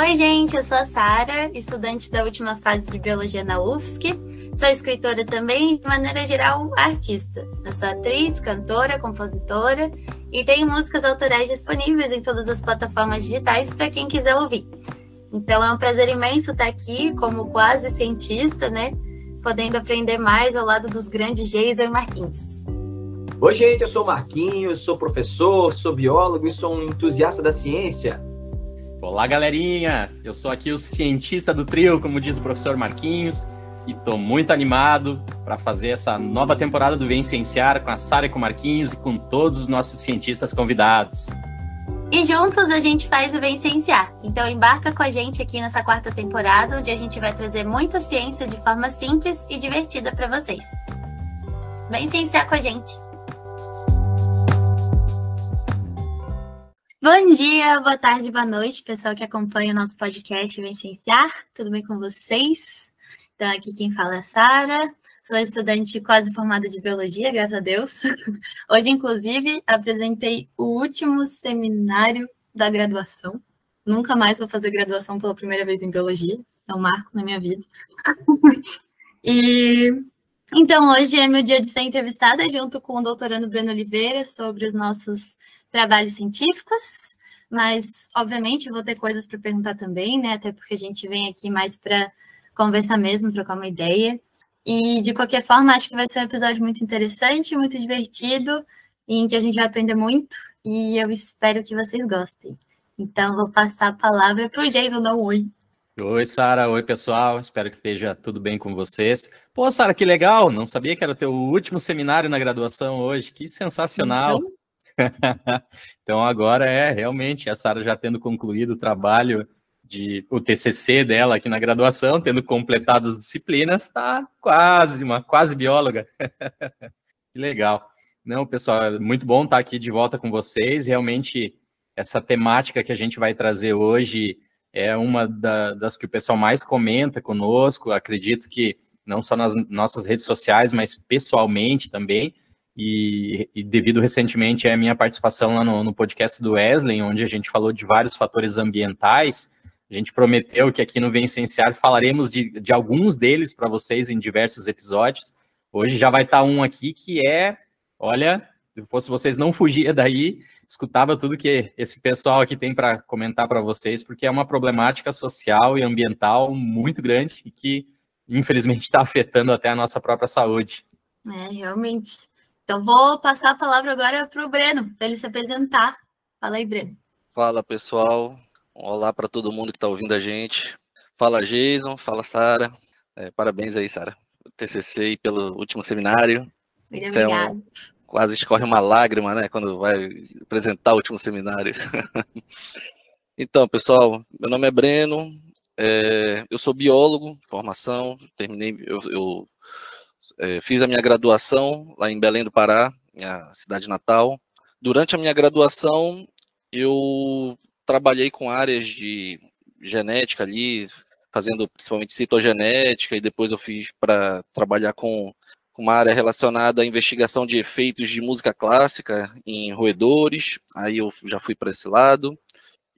Oi, gente, eu sou a Sara, estudante da última fase de biologia na UFSC. Sou escritora também, de maneira geral, artista. Eu sou atriz, cantora, compositora e tenho músicas autorais disponíveis em todas as plataformas digitais para quem quiser ouvir. Então é um prazer imenso estar aqui como quase cientista, né? Podendo aprender mais ao lado dos grandes Geisa e Marquinhos. Oi, gente, eu sou Marquinhos, sou professor, sou biólogo e sou um entusiasta da ciência. Olá, galerinha! Eu sou aqui o cientista do trio, como diz o professor Marquinhos, e estou muito animado para fazer essa nova temporada do Vem Cienciar com a Sara e com o Marquinhos e com todos os nossos cientistas convidados. E juntos a gente faz o Vem Cienciar. Então embarca com a gente aqui nessa quarta temporada, onde a gente vai trazer muita ciência de forma simples e divertida para vocês. Vem cienciar com a gente! Bom dia, boa tarde, boa noite, pessoal que acompanha o nosso podcast Vicenciar. Tudo bem com vocês? Então, aqui quem fala é a Sara, sou estudante quase formada de biologia, graças a Deus. Hoje, inclusive, apresentei o último seminário da graduação. Nunca mais vou fazer graduação pela primeira vez em biologia, é um marco na minha vida. e então, hoje é meu dia de ser entrevistada junto com o doutorando Breno Oliveira sobre os nossos trabalhos científicos, mas obviamente vou ter coisas para perguntar também, né? Até porque a gente vem aqui mais para conversar mesmo, trocar uma ideia. E de qualquer forma, acho que vai ser um episódio muito interessante, muito divertido, em que a gente vai aprender muito e eu espero que vocês gostem. Então, vou passar a palavra para o Jason dar um oi. Oi, Sara. Oi, pessoal. Espero que esteja tudo bem com vocês. Pô, Sara, que legal. Não sabia que era o teu último seminário na graduação hoje. Que sensacional. Então, então agora é realmente a Sara já tendo concluído o trabalho de o TCC dela aqui na graduação, tendo completado as disciplinas, está quase uma quase bióloga. que legal. Não, pessoal, é muito bom estar aqui de volta com vocês. Realmente essa temática que a gente vai trazer hoje é uma da, das que o pessoal mais comenta conosco. Acredito que não só nas nossas redes sociais, mas pessoalmente também. E, e, devido recentemente à minha participação lá no, no, podcast do Wesley, onde a gente falou de vários fatores ambientais, a gente prometeu que aqui no Vencenciar falaremos de, de alguns deles para vocês em diversos episódios. Hoje já vai estar tá um aqui que é, olha, se fosse vocês não fugir daí, escutava tudo que esse pessoal aqui tem para comentar para vocês, porque é uma problemática social e ambiental muito grande e que, infelizmente, está afetando até a nossa própria saúde. É, realmente. Então, vou passar a palavra agora para o Breno, para ele se apresentar. Fala aí, Breno. Fala, pessoal. Olá para todo mundo que está ouvindo a gente. Fala, Jason. Fala, Sara. É, parabéns aí, Sara, TCC e pelo último seminário. Muito obrigada. É quase escorre uma lágrima, né, quando vai apresentar o último seminário. então, pessoal, meu nome é Breno. É, eu sou biólogo formação. Terminei, eu, eu fiz a minha graduação lá em Belém do Pará, minha cidade natal. Durante a minha graduação, eu trabalhei com áreas de genética ali, fazendo principalmente citogenética, e depois eu fiz para trabalhar com uma área relacionada à investigação de efeitos de música clássica em roedores. Aí eu já fui para esse lado.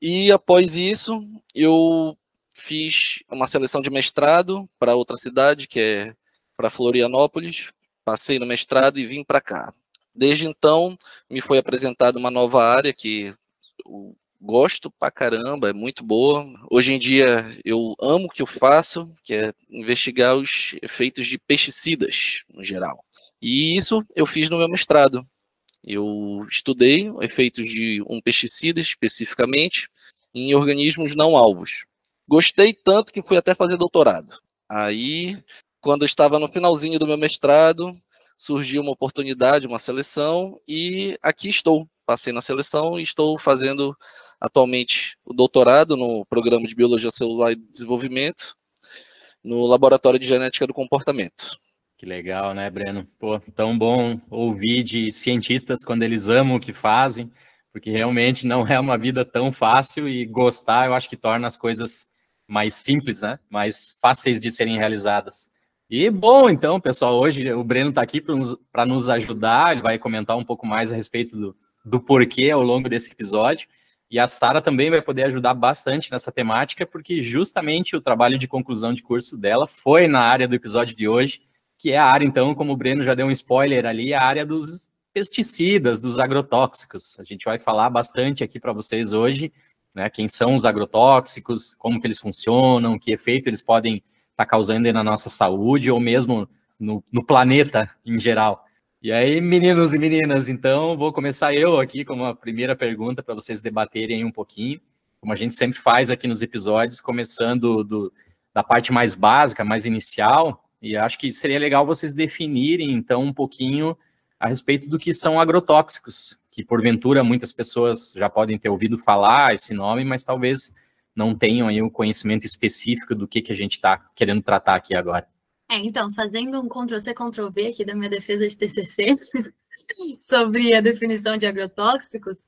E após isso, eu fiz uma seleção de mestrado para outra cidade, que é para Florianópolis, passei no mestrado e vim para cá. Desde então, me foi apresentada uma nova área que eu gosto pra caramba, é muito boa. Hoje em dia, eu amo o que eu faço, que é investigar os efeitos de pesticidas, no geral. E isso eu fiz no meu mestrado. Eu estudei efeitos de um pesticida especificamente em organismos não alvos. Gostei tanto que fui até fazer doutorado. Aí quando estava no finalzinho do meu mestrado, surgiu uma oportunidade, uma seleção, e aqui estou. Passei na seleção e estou fazendo atualmente o doutorado no programa de Biologia Celular e Desenvolvimento, no Laboratório de Genética do Comportamento. Que legal, né, Breno? Pô, tão bom ouvir de cientistas quando eles amam o que fazem, porque realmente não é uma vida tão fácil e gostar, eu acho que torna as coisas mais simples, né? Mais fáceis de serem realizadas. E bom, então, pessoal, hoje o Breno está aqui para nos, nos, ajudar, ele vai comentar um pouco mais a respeito do, do porquê ao longo desse episódio. E a Sara também vai poder ajudar bastante nessa temática, porque justamente o trabalho de conclusão de curso dela foi na área do episódio de hoje, que é a área, então, como o Breno já deu um spoiler ali, a área dos pesticidas, dos agrotóxicos. A gente vai falar bastante aqui para vocês hoje, né, quem são os agrotóxicos, como que eles funcionam, que efeito eles podem estar tá causando na nossa saúde ou mesmo no, no planeta em geral. E aí, meninos e meninas, então vou começar eu aqui com uma primeira pergunta para vocês debaterem um pouquinho, como a gente sempre faz aqui nos episódios, começando do, da parte mais básica, mais inicial, e acho que seria legal vocês definirem então um pouquinho a respeito do que são agrotóxicos, que porventura muitas pessoas já podem ter ouvido falar esse nome, mas talvez não tenham aí o um conhecimento específico do que, que a gente está querendo tratar aqui agora. É, então, fazendo um Ctrl-C, Ctrl-V aqui da minha defesa de TCC, sobre a definição de agrotóxicos,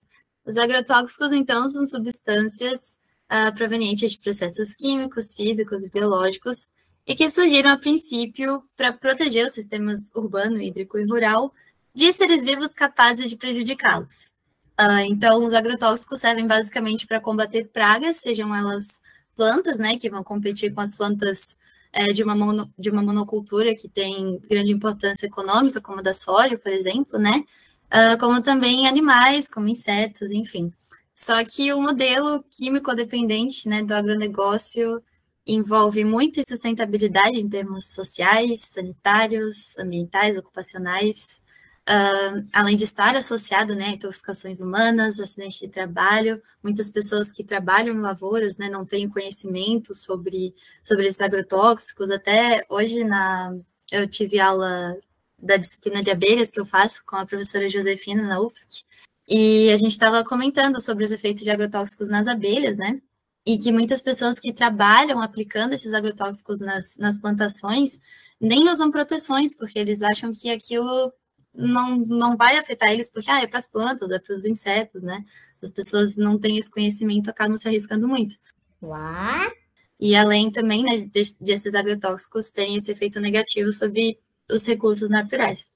os agrotóxicos, então, são substâncias uh, provenientes de processos químicos, físicos e biológicos, e que surgiram a princípio para proteger os sistemas urbano, hídrico e rural de seres vivos capazes de prejudicá-los. Uh, então, os agrotóxicos servem basicamente para combater pragas, sejam elas plantas, né, que vão competir com as plantas é, de, uma mono, de uma monocultura que tem grande importância econômica, como a da soja, por exemplo, né? Uh, como também animais, como insetos, enfim. Só que o modelo químico dependente né, do agronegócio envolve muita sustentabilidade em termos sociais, sanitários, ambientais, ocupacionais, Uh, além de estar associado né, a intoxicações humanas, acidentes de trabalho, muitas pessoas que trabalham em lavouras né, não têm conhecimento sobre, sobre esses agrotóxicos. Até hoje na, eu tive aula da disciplina de abelhas que eu faço com a professora Josefina na UFSC, e a gente estava comentando sobre os efeitos de agrotóxicos nas abelhas, né? E que muitas pessoas que trabalham aplicando esses agrotóxicos nas, nas plantações nem usam proteções, porque eles acham que aquilo não, não vai afetar eles, porque ah, é para as plantas, é para os insetos, né? As pessoas não têm esse conhecimento, acabam se arriscando muito. Uá. E além também né, desses agrotóxicos, tem esse efeito negativo sobre os recursos naturais.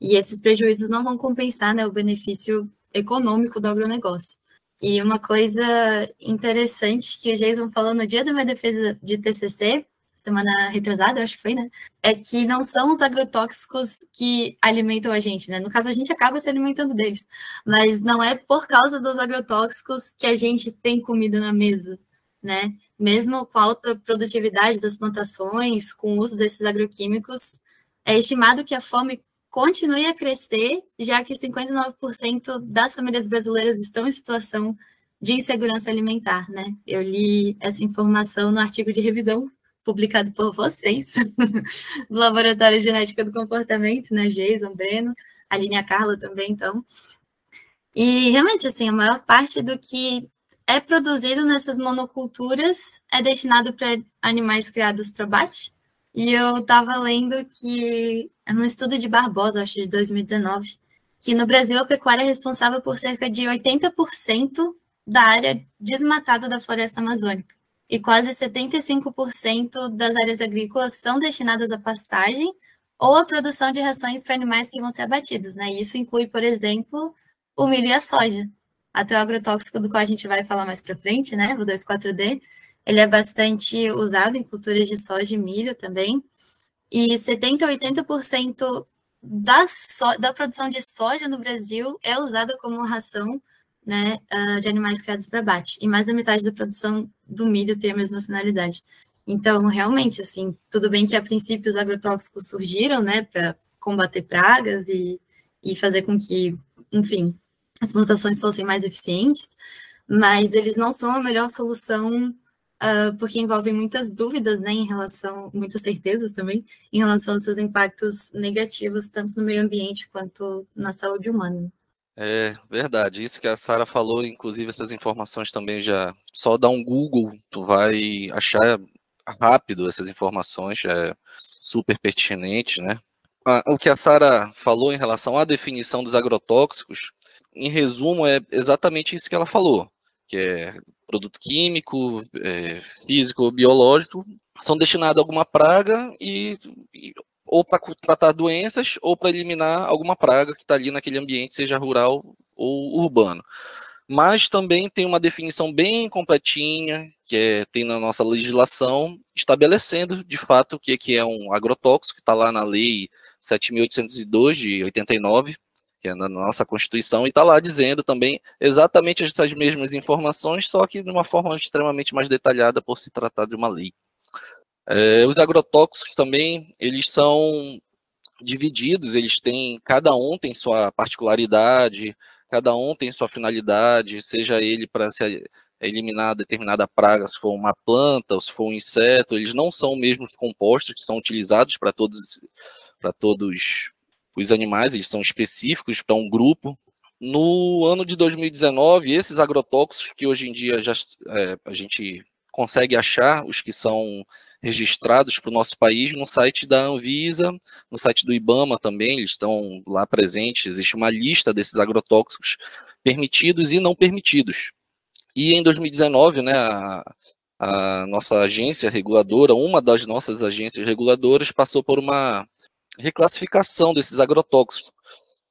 E esses prejuízos não vão compensar né, o benefício econômico do agronegócio. E uma coisa interessante que o Jason falou no dia da minha defesa de TCC semana retrasada, acho que foi, né? É que não são os agrotóxicos que alimentam a gente, né? No caso, a gente acaba se alimentando deles, mas não é por causa dos agrotóxicos que a gente tem comida na mesa, né? Mesmo com a alta produtividade das plantações, com o uso desses agroquímicos, é estimado que a fome continue a crescer, já que 59% das famílias brasileiras estão em situação de insegurança alimentar, né? Eu li essa informação no artigo de revisão publicado por vocês, no Laboratório de Genética do Comportamento, né, Jason, Breno, a linha Carla também, então. E realmente, assim, a maior parte do que é produzido nessas monoculturas é destinado para animais criados para bate. E eu estava lendo que, é um estudo de Barbosa, acho de 2019, que no Brasil a pecuária é responsável por cerca de 80% da área desmatada da floresta amazônica e quase 75% das áreas agrícolas são destinadas à pastagem ou à produção de rações para animais que vão ser abatidos. Né? Isso inclui, por exemplo, o milho e a soja. Até o agrotóxico do qual a gente vai falar mais para frente, né? o 2,4-D, ele é bastante usado em culturas de soja e milho também. E 70% a 80% da, so da produção de soja no Brasil é usada como ração né, uh, de animais criados para abate. E mais da metade da produção do milho tem a mesma finalidade. Então, realmente, assim, tudo bem que a princípio os agrotóxicos surgiram, né, para combater pragas e, e fazer com que, enfim, as plantações fossem mais eficientes, mas eles não são a melhor solução uh, porque envolvem muitas dúvidas, né, em relação, muitas certezas também, em relação aos seus impactos negativos, tanto no meio ambiente quanto na saúde humana. É verdade, isso que a Sara falou, inclusive essas informações também já. Só dá um Google, tu vai achar rápido essas informações, é super pertinente, né? o que a Sara falou em relação à definição dos agrotóxicos, em resumo, é exatamente isso que ela falou, que é produto químico, é, físico, biológico, são destinados a alguma praga e, e ou para tratar doenças ou para eliminar alguma praga que está ali naquele ambiente, seja rural ou urbano. mas também tem uma definição bem completinha, que é, tem na nossa legislação, estabelecendo de fato o que, que é um agrotóxico, que está lá na lei 7.802 de 89, que é na nossa Constituição, e está lá dizendo também exatamente essas mesmas informações, só que de uma forma extremamente mais detalhada por se tratar de uma lei. É, os agrotóxicos também, eles são divididos, eles têm, cada um tem sua particularidade, cada um tem sua finalidade, seja ele para se eliminar determinada praga, se for uma planta ou se for um inseto, eles não são os mesmos compostos que são utilizados para todos para todos os animais, eles são específicos para um grupo. No ano de 2019, esses agrotóxicos que hoje em dia já é, a gente consegue achar, os que são registrados para o nosso país no site da Anvisa, no site do IBAMA também, eles estão lá presentes, existe uma lista desses agrotóxicos permitidos e não permitidos. E em 2019, né, a, a nossa agência reguladora, uma das nossas agências reguladoras, passou por uma reclassificação desses agrotóxicos.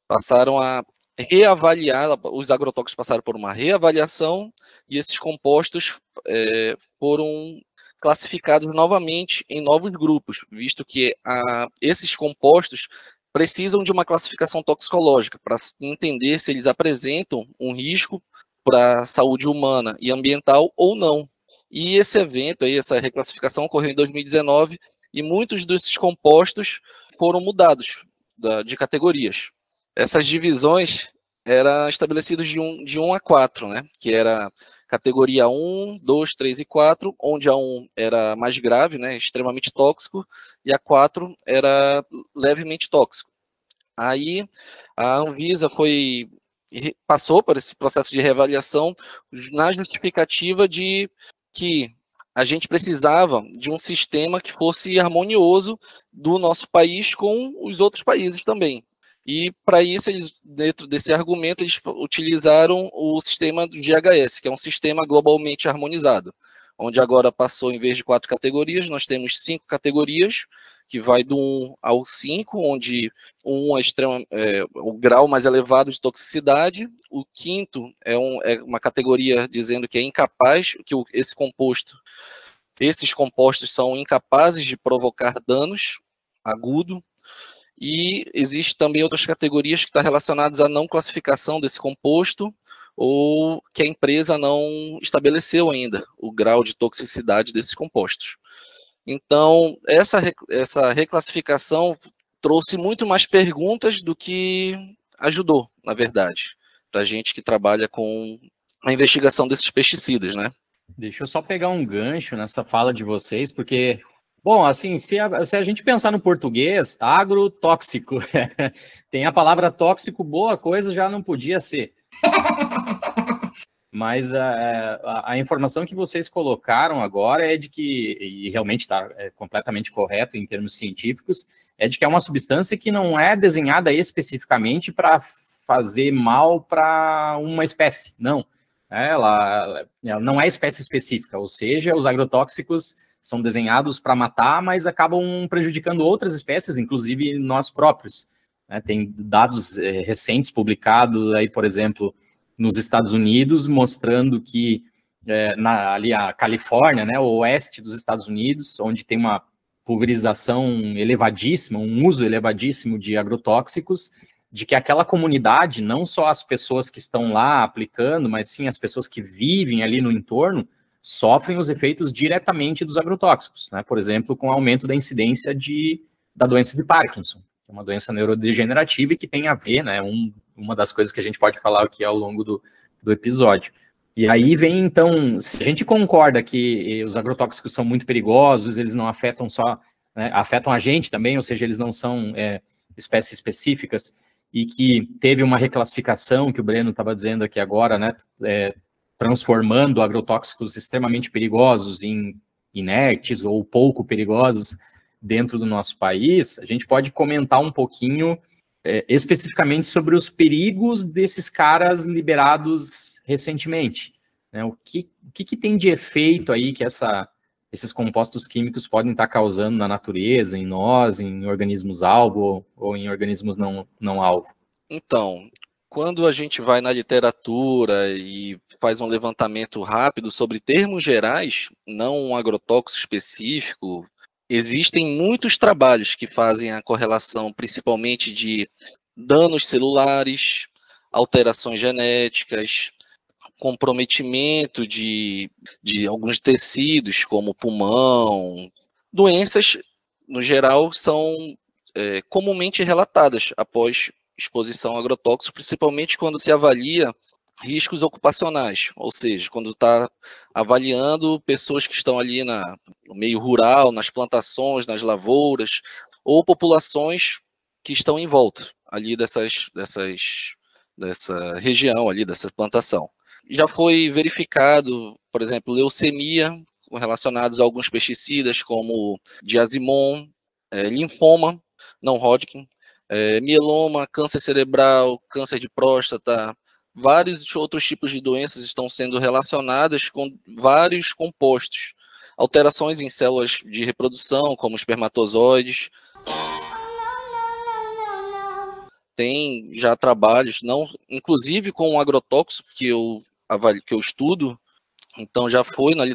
Passaram a reavaliar, os agrotóxicos passaram por uma reavaliação e esses compostos é, foram classificados novamente em novos grupos, visto que a, esses compostos precisam de uma classificação toxicológica para entender se eles apresentam um risco para a saúde humana e ambiental ou não. E esse evento, aí, essa reclassificação ocorreu em 2019 e muitos desses compostos foram mudados da, de categorias. Essas divisões eram estabelecidas de 1 um, de um a 4, né? que era categoria 1, 2, 3 e 4, onde a 1 era mais grave, né, extremamente tóxico, e a 4 era levemente tóxico. Aí a Anvisa foi passou por esse processo de reavaliação na justificativa de que a gente precisava de um sistema que fosse harmonioso do nosso país com os outros países também. E para isso, eles, dentro desse argumento, eles utilizaram o sistema do GHS, que é um sistema globalmente harmonizado, onde agora passou, em vez de quatro categorias, nós temos cinco categorias, que vai do 1 ao 5, onde 1 é, extrema, é o grau mais elevado de toxicidade, o quinto é, um, é uma categoria dizendo que é incapaz, que esse composto, esses compostos são incapazes de provocar danos agudo, e existe também outras categorias que estão relacionadas à não classificação desse composto ou que a empresa não estabeleceu ainda o grau de toxicidade desses compostos. Então, essa, essa reclassificação trouxe muito mais perguntas do que ajudou, na verdade, para a gente que trabalha com a investigação desses pesticidas, né? Deixa eu só pegar um gancho nessa fala de vocês, porque Bom, assim, se a, se a, gente pensar no português, agrotóxico, tem a palavra tóxico, boa coisa já não podia ser. Mas a, a, a, informação que vocês colocaram agora é de que, e realmente está é completamente correto em termos científicos, é de que é uma substância que não é desenhada especificamente para fazer mal para uma espécie, não. Ela, ela não é espécie específica, ou seja, os agrotóxicos são desenhados para matar, mas acabam prejudicando outras espécies, inclusive nós próprios. Né? Tem dados é, recentes publicados aí, por exemplo, nos Estados Unidos, mostrando que é, na, ali a Califórnia, né, o oeste dos Estados Unidos, onde tem uma pulverização elevadíssima, um uso elevadíssimo de agrotóxicos, de que aquela comunidade, não só as pessoas que estão lá aplicando, mas sim as pessoas que vivem ali no entorno, sofrem os efeitos diretamente dos agrotóxicos, né? Por exemplo, com o aumento da incidência de, da doença de Parkinson, que é uma doença neurodegenerativa e que tem a ver, né? Um, uma das coisas que a gente pode falar aqui ao longo do, do episódio. E aí vem, então, se a gente concorda que os agrotóxicos são muito perigosos, eles não afetam só, né, afetam a gente também, ou seja, eles não são é, espécies específicas, e que teve uma reclassificação que o Breno estava dizendo aqui agora, né, é, transformando agrotóxicos extremamente perigosos em inertes ou pouco perigosos dentro do nosso país, a gente pode comentar um pouquinho é, especificamente sobre os perigos desses caras liberados recentemente. Né? O, que, o que, que, tem de efeito aí que essa, esses compostos químicos podem estar causando na natureza, em nós, em organismos alvo ou, ou em organismos não, não alvo? Então, quando a gente vai na literatura e faz um levantamento rápido sobre termos gerais, não um agrotóxico específico, existem muitos trabalhos que fazem a correlação principalmente de danos celulares, alterações genéticas, comprometimento de, de alguns tecidos, como pulmão, doenças, no geral, são é, comumente relatadas após exposição a agrotóxicos, principalmente quando se avalia riscos ocupacionais, ou seja, quando está avaliando pessoas que estão ali na, no meio rural, nas plantações, nas lavouras, ou populações que estão em volta ali dessas, dessas, dessa região ali, dessa plantação. Já foi verificado, por exemplo, leucemia relacionados a alguns pesticidas como diazimon, é, linfoma, não Hodgkin, é, mieloma, câncer cerebral, câncer de próstata, vários outros tipos de doenças estão sendo relacionadas com vários compostos, alterações em células de reprodução, como espermatozoides. Tem já trabalhos, não, inclusive com o agrotóxico que eu, que eu estudo, então já foi na,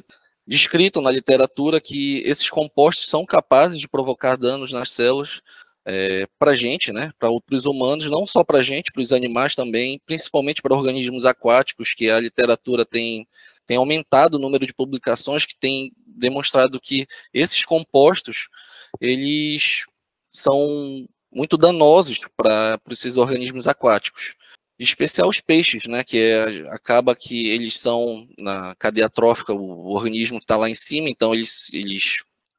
descrito na literatura que esses compostos são capazes de provocar danos nas células é, para a gente, né, para os humanos, não só para a gente, para os animais também, principalmente para organismos aquáticos, que a literatura tem, tem aumentado o número de publicações que tem demonstrado que esses compostos, eles são muito danosos para esses organismos aquáticos. Em especial os peixes, né, que é, acaba que eles são, na cadeia trófica, o, o organismo está lá em cima, então eles, eles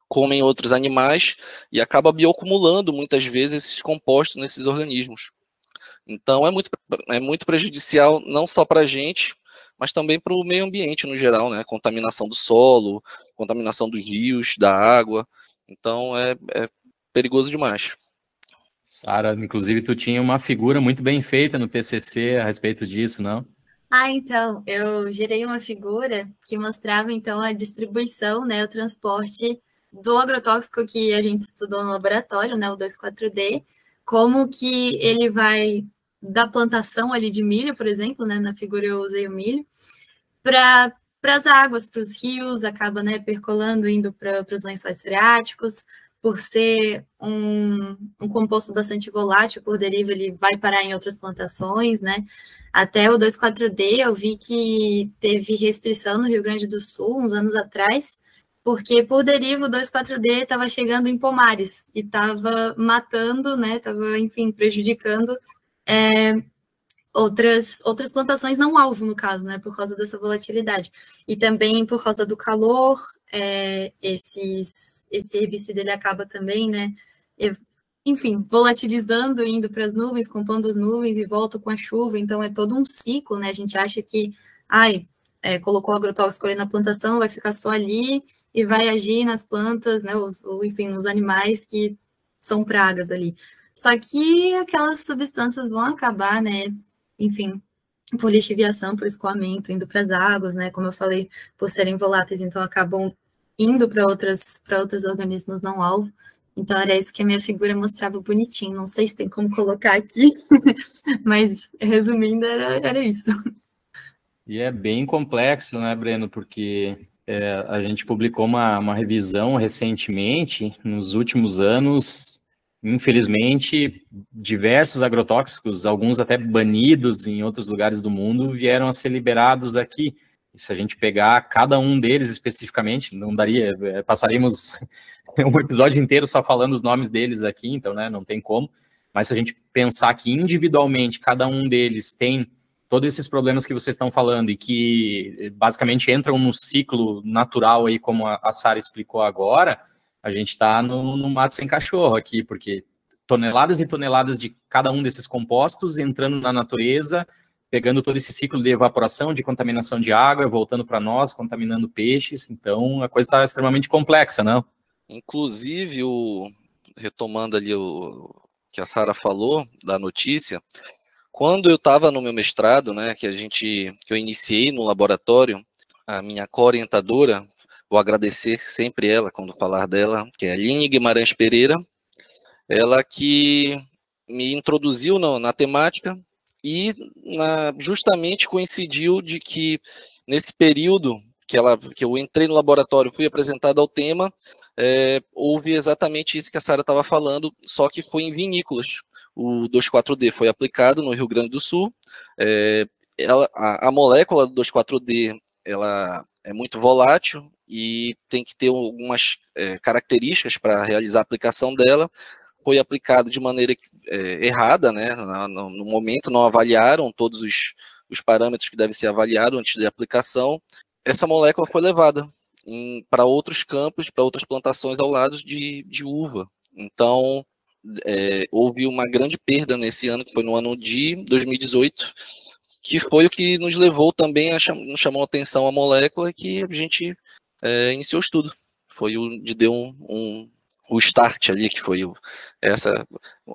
comem outros animais e acaba bioacumulando muitas vezes esses compostos nesses organismos. Então é muito, é muito prejudicial não só para a gente, mas também para o meio ambiente no geral, né? Contaminação do solo, contaminação dos rios, da água. Então é, é perigoso demais. Sara, inclusive tu tinha uma figura muito bem feita no TCC a respeito disso, não? Ah, então, eu gerei uma figura que mostrava então a distribuição, né, o transporte do agrotóxico que a gente estudou no laboratório, né, o 2,4-D, como que ele vai da plantação ali de milho, por exemplo, né, na figura eu usei o milho, para as águas, para os rios, acaba né, percolando, indo para os lençóis freáticos, por ser um, um composto bastante volátil, por deriva ele vai parar em outras plantações, né? Até o 2,4-D eu vi que teve restrição no Rio Grande do Sul uns anos atrás, porque por deriva o 2,4-D estava chegando em pomares e estava matando, né? Estava, enfim, prejudicando é, outras, outras plantações não alvo, no caso, né? Por causa dessa volatilidade. E também por causa do calor, é, esses, esse herbicida ele acaba também, né? Enfim, volatilizando, indo para as nuvens, compondo as nuvens e volta com a chuva. Então é todo um ciclo, né? A gente acha que, ai, é, colocou agrotóxico ali na plantação, vai ficar só ali e vai agir nas plantas, né, os, ou enfim, nos animais que são pragas ali. Só que aquelas substâncias vão acabar, né, enfim, por lixiviação, por escoamento, indo para as águas, né, como eu falei, por serem voláteis, então acabam indo para outras para outros organismos não alvo. Então era isso que a minha figura mostrava bonitinho. Não sei se tem como colocar aqui, mas resumindo era, era isso. E é bem complexo, né, Breno? Porque é, a gente publicou uma, uma revisão recentemente, nos últimos anos, infelizmente, diversos agrotóxicos, alguns até banidos em outros lugares do mundo, vieram a ser liberados aqui. E se a gente pegar cada um deles especificamente, não daria, é, passaríamos um episódio inteiro só falando os nomes deles aqui, então, né, não tem como. Mas se a gente pensar que individualmente cada um deles tem todos esses problemas que vocês estão falando e que basicamente entram no ciclo natural aí, como a Sara explicou agora, a gente está no, no mato sem cachorro aqui, porque toneladas e toneladas de cada um desses compostos entrando na natureza, pegando todo esse ciclo de evaporação, de contaminação de água, voltando para nós, contaminando peixes. Então, a coisa está extremamente complexa, não? Inclusive, o, retomando ali o que a Sara falou da notícia, quando eu estava no meu mestrado, né, que a gente, que eu iniciei no laboratório, a minha co-orientadora, vou agradecer sempre ela quando falar dela, que é a Aline Guimarães Pereira, ela que me introduziu na, na temática, e na, justamente coincidiu de que nesse período que, ela, que eu entrei no laboratório, fui apresentado ao tema, é, houve exatamente isso que a Sara estava falando, só que foi em vinícolas. O 2,4-D foi aplicado no Rio Grande do Sul. É, ela, a, a, molécula do 2,4-D ela é muito volátil e tem que ter algumas é, características para realizar a aplicação dela. Foi aplicado de maneira é, errada, né? No, no, momento não avaliaram todos os, os parâmetros que devem ser avaliados antes da aplicação. Essa molécula foi levada para outros campos, para outras plantações ao lado de, de uva. Então, é, houve uma grande perda nesse ano, que foi no ano de 2018, que foi o que nos levou também a cham chamou a atenção a molécula que a gente é, iniciou o estudo. Foi o de deu um, um o start ali, que foi o, essa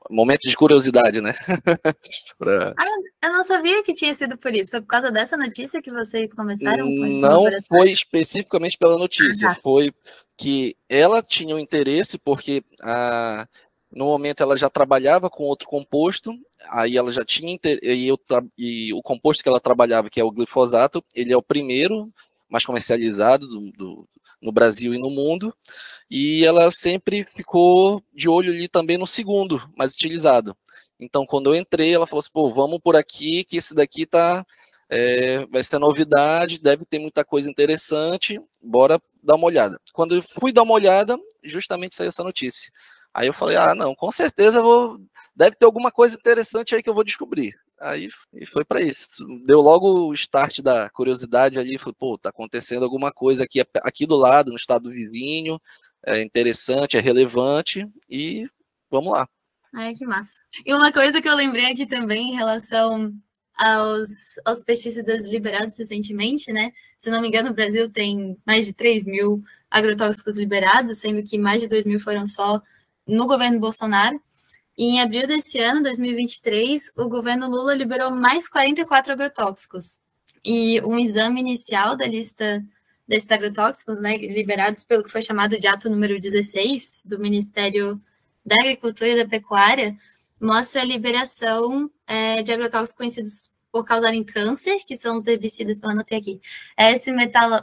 momento de curiosidade, né? pra... ah, eu não sabia que tinha sido por isso. Foi por causa dessa notícia que vocês começaram? Não foi especificamente pela notícia, ah, tá. foi que ela tinha um interesse porque a, no momento ela já trabalhava com outro composto, aí ela já tinha e, eu, e o composto que ela trabalhava, que é o glifosato, ele é o primeiro mais comercializado do, do, no Brasil e no mundo e ela sempre ficou de olho ali também no segundo mais utilizado. Então, quando eu entrei, ela falou assim: pô, vamos por aqui, que esse daqui tá, é, vai ser novidade, deve ter muita coisa interessante, bora dar uma olhada. Quando eu fui dar uma olhada, justamente saiu essa notícia. Aí eu falei: ah, não, com certeza vou, deve ter alguma coisa interessante aí que eu vou descobrir. Aí foi para isso. Deu logo o start da curiosidade ali, falei, pô, tá acontecendo alguma coisa aqui, aqui do lado, no estado vizinho, é interessante, é relevante e vamos lá. Ai, que massa. E uma coisa que eu lembrei aqui também em relação aos, aos pesticidas liberados recentemente, né? Se não me engano, o Brasil tem mais de 3 mil agrotóxicos liberados, sendo que mais de 2 mil foram só no governo Bolsonaro. E em abril desse ano, 2023, o governo Lula liberou mais 44 agrotóxicos. E um exame inicial da lista desses agrotóxicos, né, liberados pelo que foi chamado de ato número 16 do Ministério da Agricultura e da Pecuária, mostra a liberação é, de agrotóxicos conhecidos por causarem câncer, que são os herbicidas que eu anotei aqui. É esse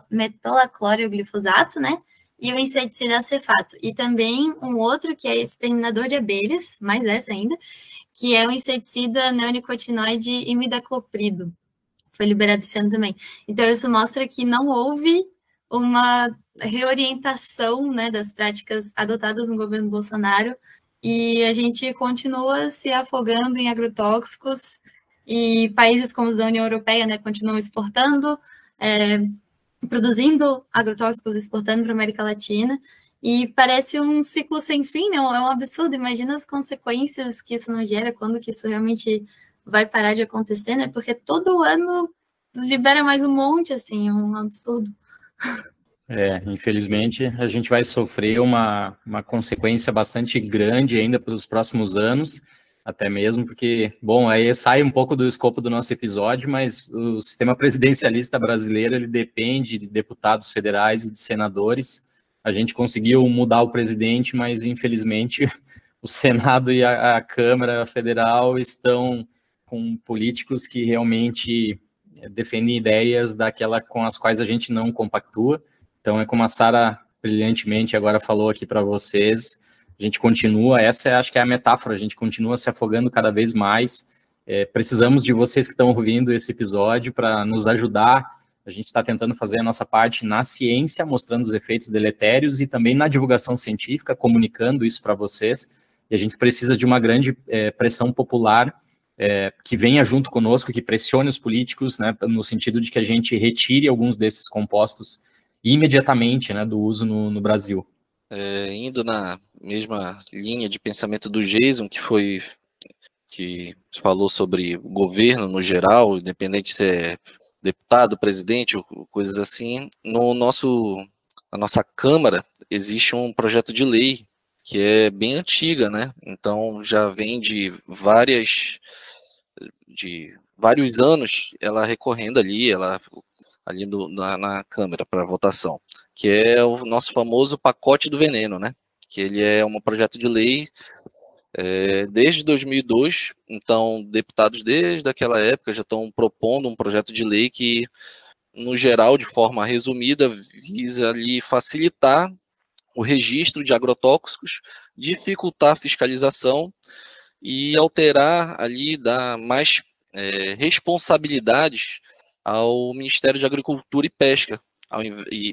metolaclório glifosato, né? E o inseticida acefato. E também um outro que é exterminador de abelhas, mais essa ainda, que é o inseticida neonicotinoide imidacloprido. Foi liberado esse ano também. Então, isso mostra que não houve uma reorientação né, das práticas adotadas no governo Bolsonaro e a gente continua se afogando em agrotóxicos e países como os da União Europeia né, continuam exportando, é, produzindo agrotóxicos, exportando para a América Latina e parece um ciclo sem fim, né? é um absurdo. Imagina as consequências que isso não gera, quando que isso realmente vai parar de acontecer, né? Porque todo ano libera mais um monte, assim, é um absurdo. É, infelizmente, a gente vai sofrer uma, uma consequência bastante grande ainda pelos próximos anos, até mesmo porque, bom, aí sai um pouco do escopo do nosso episódio, mas o sistema presidencialista brasileiro, ele depende de deputados federais e de senadores. A gente conseguiu mudar o presidente, mas infelizmente o Senado e a, a Câmara Federal estão com políticos que realmente defendem ideias daquela com as quais a gente não compactua. Então, é como a Sara brilhantemente agora falou aqui para vocês, a gente continua, essa é, acho que é a metáfora, a gente continua se afogando cada vez mais. É, precisamos de vocês que estão ouvindo esse episódio para nos ajudar. A gente está tentando fazer a nossa parte na ciência, mostrando os efeitos deletérios e também na divulgação científica, comunicando isso para vocês. E a gente precisa de uma grande é, pressão popular é, que venha junto conosco, que pressione os políticos, né, no sentido de que a gente retire alguns desses compostos imediatamente né, do uso no, no Brasil. É, indo na mesma linha de pensamento do Jason, que foi que falou sobre governo no geral, independente se é deputado, presidente, coisas assim, no nosso na nossa Câmara existe um projeto de lei que é bem antiga, né? Então já vem de várias de vários anos ela recorrendo ali, ela ali do, na, na Câmara para votação, que é o nosso famoso pacote do veneno, né? Que ele é um projeto de lei é, desde 2002. Então, deputados desde aquela época já estão propondo um projeto de lei que, no geral, de forma resumida, visa ali facilitar o registro de agrotóxicos, dificultar a fiscalização e alterar ali, dar mais é, responsabilidades ao Ministério de Agricultura e Pesca,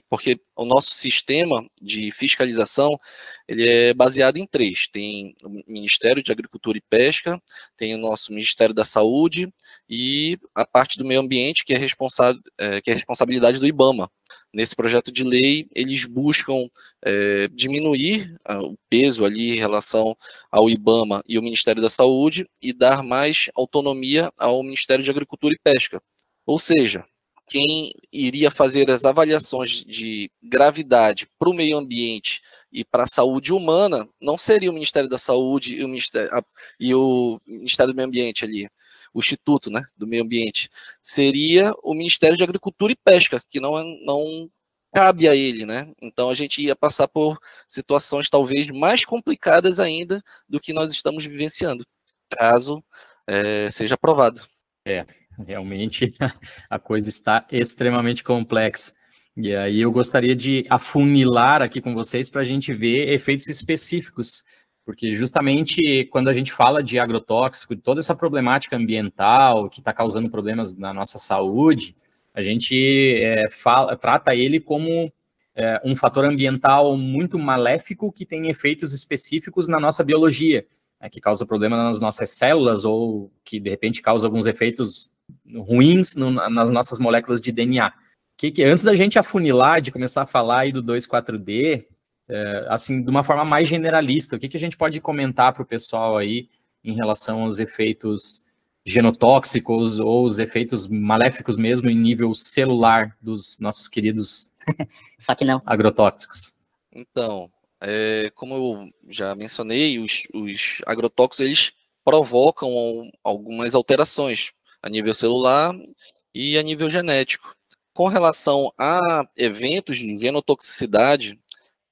porque o nosso sistema de fiscalização ele é baseado em três. Tem o Ministério de Agricultura e Pesca, tem o nosso Ministério da Saúde e a parte do meio ambiente, que é, responsa é, que é responsabilidade do IBAMA. Nesse projeto de lei, eles buscam é, diminuir ah, o peso ali em relação ao IBAMA e ao Ministério da Saúde e dar mais autonomia ao Ministério de Agricultura e Pesca. Ou seja, quem iria fazer as avaliações de gravidade para o meio ambiente e para a saúde humana não seria o Ministério da Saúde e o Ministério, e o Ministério do Meio Ambiente ali, o Instituto né, do Meio Ambiente, seria o Ministério de Agricultura e Pesca, que não, não cabe a ele, né? Então a gente ia passar por situações talvez mais complicadas ainda do que nós estamos vivenciando, caso é, seja aprovado. É, Realmente a coisa está extremamente complexa. E aí eu gostaria de afunilar aqui com vocês para a gente ver efeitos específicos, porque justamente quando a gente fala de agrotóxico, toda essa problemática ambiental que está causando problemas na nossa saúde, a gente é, fala, trata ele como é, um fator ambiental muito maléfico que tem efeitos específicos na nossa biologia, né, que causa problema nas nossas células ou que de repente causa alguns efeitos ruins no, nas nossas moléculas de DNA. Que, que, antes da gente afunilar, de começar a falar aí do 2,4-D, é, assim, de uma forma mais generalista, o que, que a gente pode comentar para o pessoal aí em relação aos efeitos genotóxicos ou os efeitos maléficos mesmo em nível celular dos nossos queridos Só que não. agrotóxicos? Então, é, como eu já mencionei, os, os agrotóxicos eles provocam algumas alterações a nível celular e a nível genético. Com relação a eventos de genotoxicidade,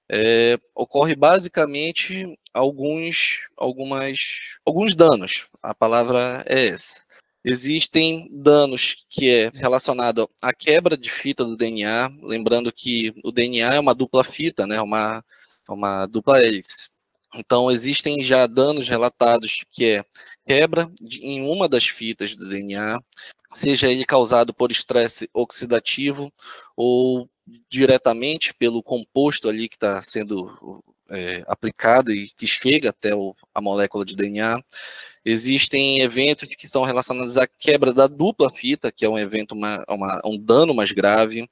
é, ocorre basicamente alguns, algumas, alguns danos. A palavra é essa. Existem danos que é relacionado à quebra de fita do DNA, lembrando que o DNA é uma dupla fita, né, uma, uma dupla hélice. Então, existem já danos relatados que é quebra em uma das fitas do DNA, seja ele causado por estresse oxidativo ou diretamente pelo composto ali que está sendo é, aplicado e que chega até o, a molécula de DNA. Existem eventos que são relacionados à quebra da dupla fita, que é um evento, uma, uma, um dano mais grave.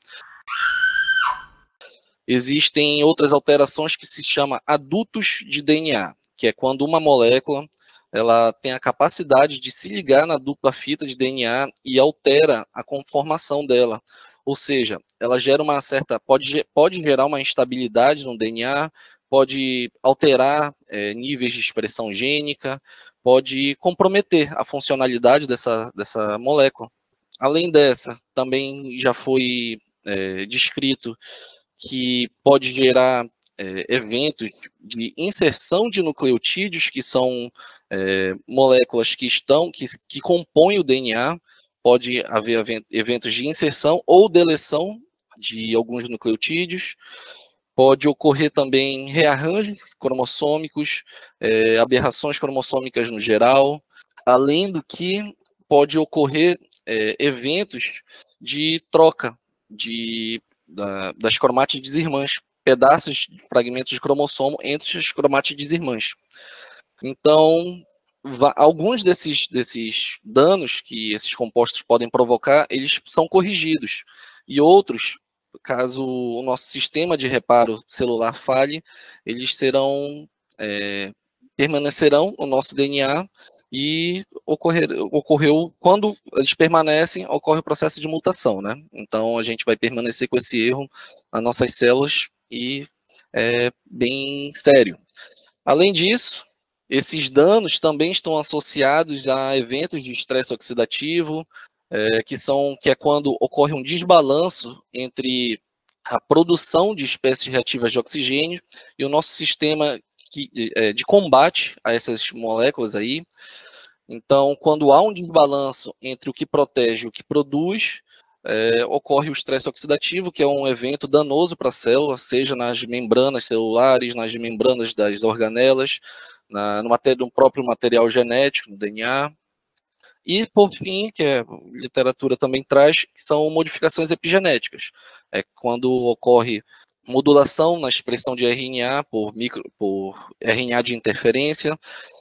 Existem outras alterações que se chama adultos de DNA, que é quando uma molécula ela tem a capacidade de se ligar na dupla fita de DNA e altera a conformação dela. Ou seja, ela gera uma certa. pode, pode gerar uma instabilidade no DNA, pode alterar é, níveis de expressão gênica, pode comprometer a funcionalidade dessa, dessa molécula. Além dessa, também já foi é, descrito que pode gerar é, eventos de inserção de nucleotídeos, que são é, moléculas que estão, que, que compõem o DNA, pode haver eventos de inserção ou deleção de alguns nucleotídeos, pode ocorrer também rearranjos cromossômicos, é, aberrações cromossômicas no geral, além do que pode ocorrer é, eventos de troca de, da, das cromátides irmãs, pedaços, fragmentos de cromossomo entre as cromátides irmãs. Então, alguns desses, desses danos que esses compostos podem provocar, eles são corrigidos. E outros, caso o nosso sistema de reparo celular falhe, eles serão é, permanecerão no nosso DNA e ocorrer, ocorreu quando eles permanecem ocorre o processo de mutação, né? Então a gente vai permanecer com esse erro nas nossas células e é bem sério. Além disso, esses danos também estão associados a eventos de estresse oxidativo, é, que são que é quando ocorre um desbalanço entre a produção de espécies reativas de oxigênio e o nosso sistema que, é, de combate a essas moléculas aí. Então, quando há um desbalanço entre o que protege e o que produz, é, ocorre o estresse oxidativo, que é um evento danoso para a célula, seja nas membranas celulares, nas membranas das organelas, na, no, no próprio material genético, no DNA. E, por fim, que a literatura também traz, são modificações epigenéticas. É quando ocorre modulação na expressão de RNA por, micro, por RNA de interferência,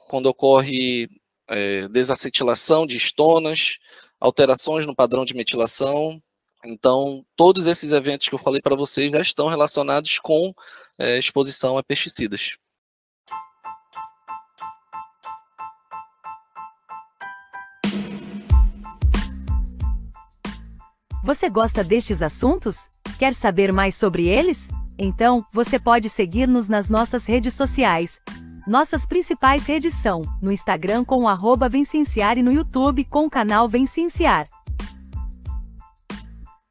quando ocorre é, desacetilação de estonas, alterações no padrão de metilação. Então, todos esses eventos que eu falei para vocês já estão relacionados com é, exposição a pesticidas. Você gosta destes assuntos? Quer saber mais sobre eles? Então, você pode seguir-nos nas nossas redes sociais. Nossas principais redes são no Instagram com o Vencenciar e no YouTube com o canal Vencenciar.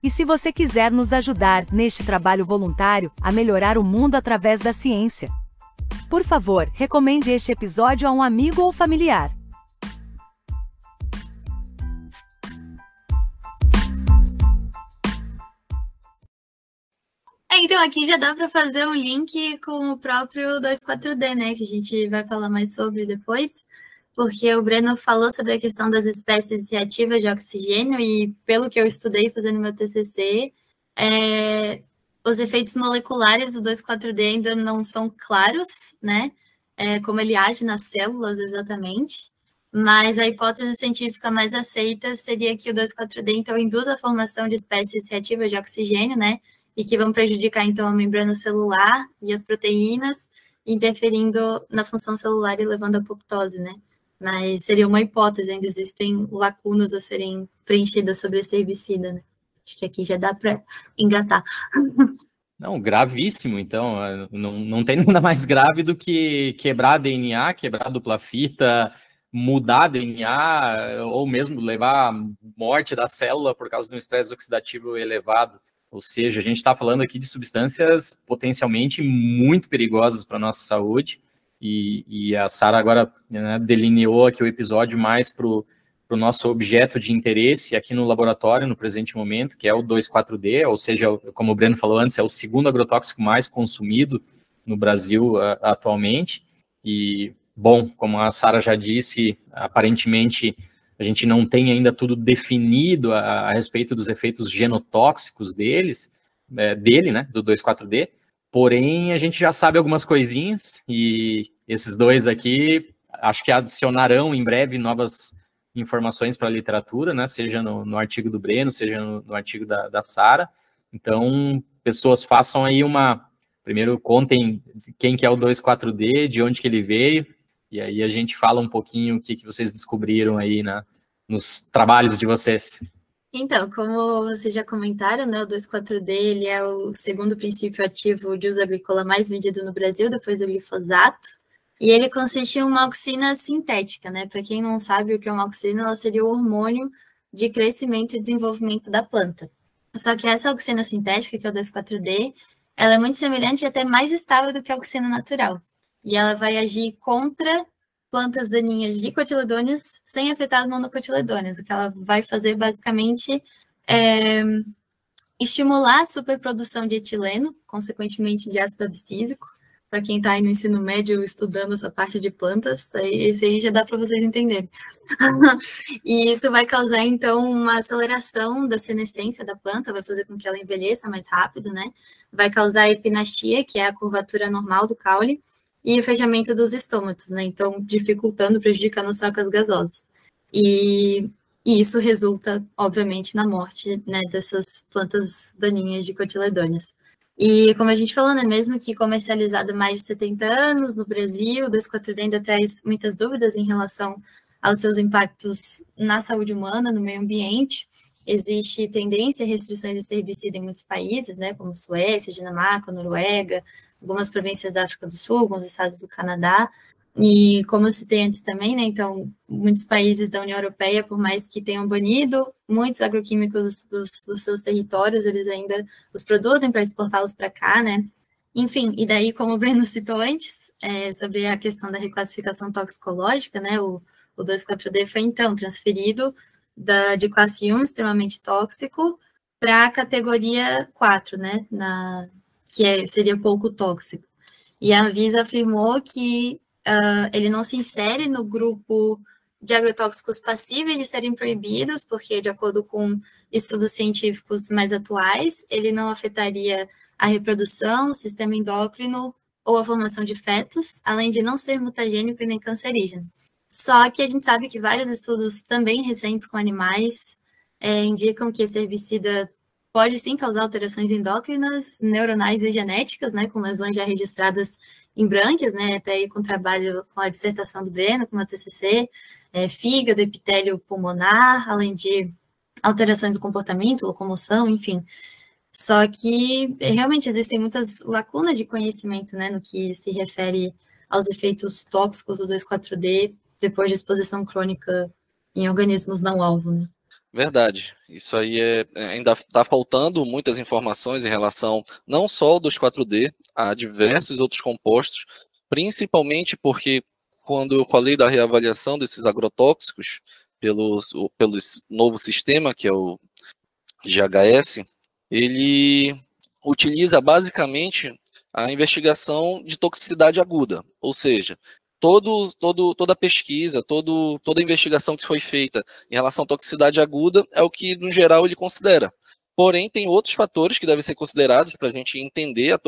E se você quiser nos ajudar neste trabalho voluntário a melhorar o mundo através da ciência, por favor, recomende este episódio a um amigo ou familiar. Então aqui já dá para fazer um link com o próprio 24D, né? Que a gente vai falar mais sobre depois, porque o Breno falou sobre a questão das espécies reativas de oxigênio e pelo que eu estudei fazendo meu TCC, é, os efeitos moleculares do 24D ainda não são claros, né? É, como ele age nas células exatamente. Mas a hipótese científica mais aceita seria que o 2,4-D então induz a formação de espécies reativas de oxigênio, né? E que vão prejudicar então a membrana celular e as proteínas, interferindo na função celular e levando à apoptose, né? Mas seria uma hipótese, ainda existem lacunas a serem preenchidas sobre esse herbicida, né? Acho que aqui já dá para engatar. Não, gravíssimo, então. Não, não tem nada mais grave do que quebrar DNA, quebrar dupla fita, mudar DNA, ou mesmo levar à morte da célula por causa de um estresse oxidativo elevado. Ou seja, a gente está falando aqui de substâncias potencialmente muito perigosas para a nossa saúde. E, e a Sara agora né, delineou aqui o episódio mais para o nosso objeto de interesse aqui no laboratório, no presente momento, que é o 2,4-D, ou seja, como o Breno falou antes, é o segundo agrotóxico mais consumido no Brasil uh, atualmente. E, bom, como a Sara já disse, aparentemente a gente não tem ainda tudo definido a, a respeito dos efeitos genotóxicos deles, é, dele, né, do 2,4-D, porém a gente já sabe algumas coisinhas e esses dois aqui acho que adicionarão em breve novas informações para a literatura, né, seja no, no, artigo do Breno, seja no, no artigo da, da Sara. Então, pessoas façam aí uma. Primeiro, contem quem que é o 2,4-D, de onde que ele veio, e aí a gente fala um pouquinho o que, que vocês descobriram aí na, nos trabalhos de vocês. Então, como vocês já comentaram, né, o 2,4-D ele é o segundo princípio ativo de uso agrícola mais vendido no Brasil, depois do glifosato. E ele consiste em uma auxina sintética, né? Para quem não sabe o que é uma auxina, ela seria o hormônio de crescimento e desenvolvimento da planta. Só que essa auxina sintética, que é o 2,4-D, ela é muito semelhante e até mais estável do que a auxina natural e ela vai agir contra plantas daninhas dicotiledôneas sem afetar as monocotiledôneas. O que ela vai fazer basicamente é estimular a superprodução de etileno, consequentemente de ácido abscísico. Para quem está aí no ensino médio estudando essa parte de plantas, esse aí já dá para vocês entenderem. e isso vai causar, então, uma aceleração da senescência da planta, vai fazer com que ela envelheça mais rápido, né? Vai causar epinastia, que é a curvatura normal do caule, e o fechamento dos estômatos, né? Então, dificultando, prejudicando as trocas gasosas. E, e, isso resulta, obviamente, na morte né, dessas plantas daninhas de cotiledôneas. E como a gente falou, né, mesmo que comercializado mais de 70 anos no Brasil, o 2,4-D ainda traz muitas dúvidas em relação aos seus impactos na saúde humana, no meio ambiente. Existe tendência a restrições de herbicida em muitos países, né, como Suécia, Dinamarca, Noruega, algumas províncias da África do Sul, alguns estados do Canadá, e como eu citei antes também, né, então, muitos países da União Europeia, por mais que tenham banido muitos agroquímicos dos, dos seus territórios, eles ainda os produzem para exportá-los para cá, né? Enfim, e daí, como o Breno citou antes, é, sobre a questão da reclassificação toxicológica, né? O, o 2,4-D foi então transferido da, de classe 1, extremamente tóxico, para a categoria 4, né? Na, que é, seria pouco tóxico. E a Anvisa afirmou que uh, ele não se insere no grupo de agrotóxicos passíveis de serem proibidos, porque, de acordo com estudos científicos mais atuais, ele não afetaria a reprodução, o sistema endócrino ou a formação de fetos, além de não ser mutagênico e nem cancerígeno. Só que a gente sabe que vários estudos também recentes com animais é, indicam que esse herbicida pode sim causar alterações endócrinas, neuronais e genéticas, né, com lesões já registradas em brânquias, né, até aí com trabalho com a dissertação do Breno, com a TCC, é, fígado, epitélio pulmonar, além de alterações do comportamento, locomoção, enfim. Só que realmente existem muitas lacunas de conhecimento, né, no que se refere aos efeitos tóxicos do 2,4-D depois de exposição crônica em organismos não alvo. Né? Verdade. Isso aí é, é ainda está faltando muitas informações em relação não só ao 2,4-D, a diversos outros compostos, principalmente porque quando eu falei da reavaliação desses agrotóxicos pelo, pelo novo sistema, que é o GHS, ele utiliza basicamente a investigação de toxicidade aguda, ou seja, todo, todo, toda pesquisa, todo, toda investigação que foi feita em relação à toxicidade aguda é o que, no geral, ele considera. Porém, tem outros fatores que devem ser considerados para a gente entender a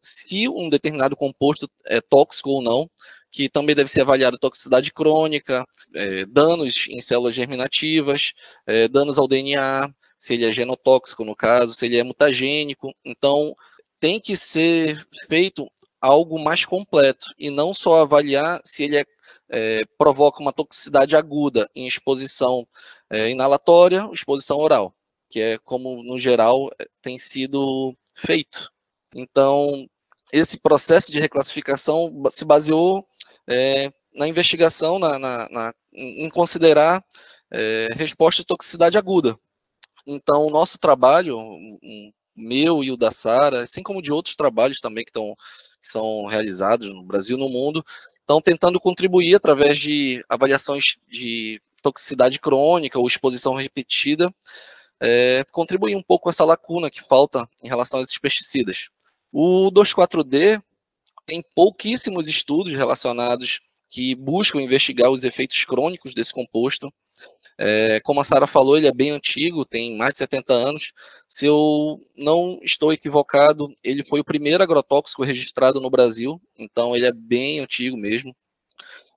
se um determinado composto é tóxico ou não, que também deve ser avaliado toxicidade crônica, é, danos em células germinativas, é, danos ao DNA, se ele é genotóxico no caso, se ele é mutagênico. Então, tem que ser feito algo mais completo e não só avaliar se ele é, é, provoca uma toxicidade aguda em exposição é, inalatória exposição oral, que é como no geral é, tem sido feito. Então, esse processo de reclassificação se baseou é, na investigação, na, na, na, em considerar é, resposta de toxicidade aguda. Então, o nosso trabalho, meu e o da Sara, assim como de outros trabalhos também que estão que são realizados no Brasil e no mundo, estão tentando contribuir através de avaliações de toxicidade crônica ou exposição repetida, é, contribuir um pouco com essa lacuna que falta em relação a esses pesticidas. O 2,4-D tem pouquíssimos estudos relacionados que buscam investigar os efeitos crônicos desse composto. É, como a Sara falou, ele é bem antigo, tem mais de 70 anos. Se eu não estou equivocado, ele foi o primeiro agrotóxico registrado no Brasil, então ele é bem antigo mesmo.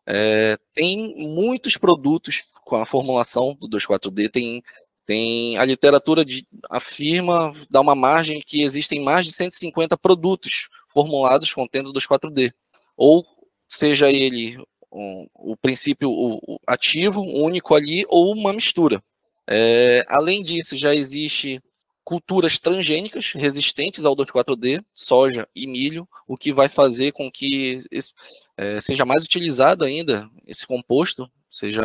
É, tem muitos produtos com a formulação do 2,4-D, tem, tem a literatura de, afirma, dá uma margem que existem mais de 150 produtos formulados contendo 2,4-D, ou seja ele um, o princípio o, ativo único ali ou uma mistura. É, além disso, já existe culturas transgênicas resistentes ao 2,4-D, soja e milho, o que vai fazer com que esse, é, seja mais utilizado ainda esse composto, seja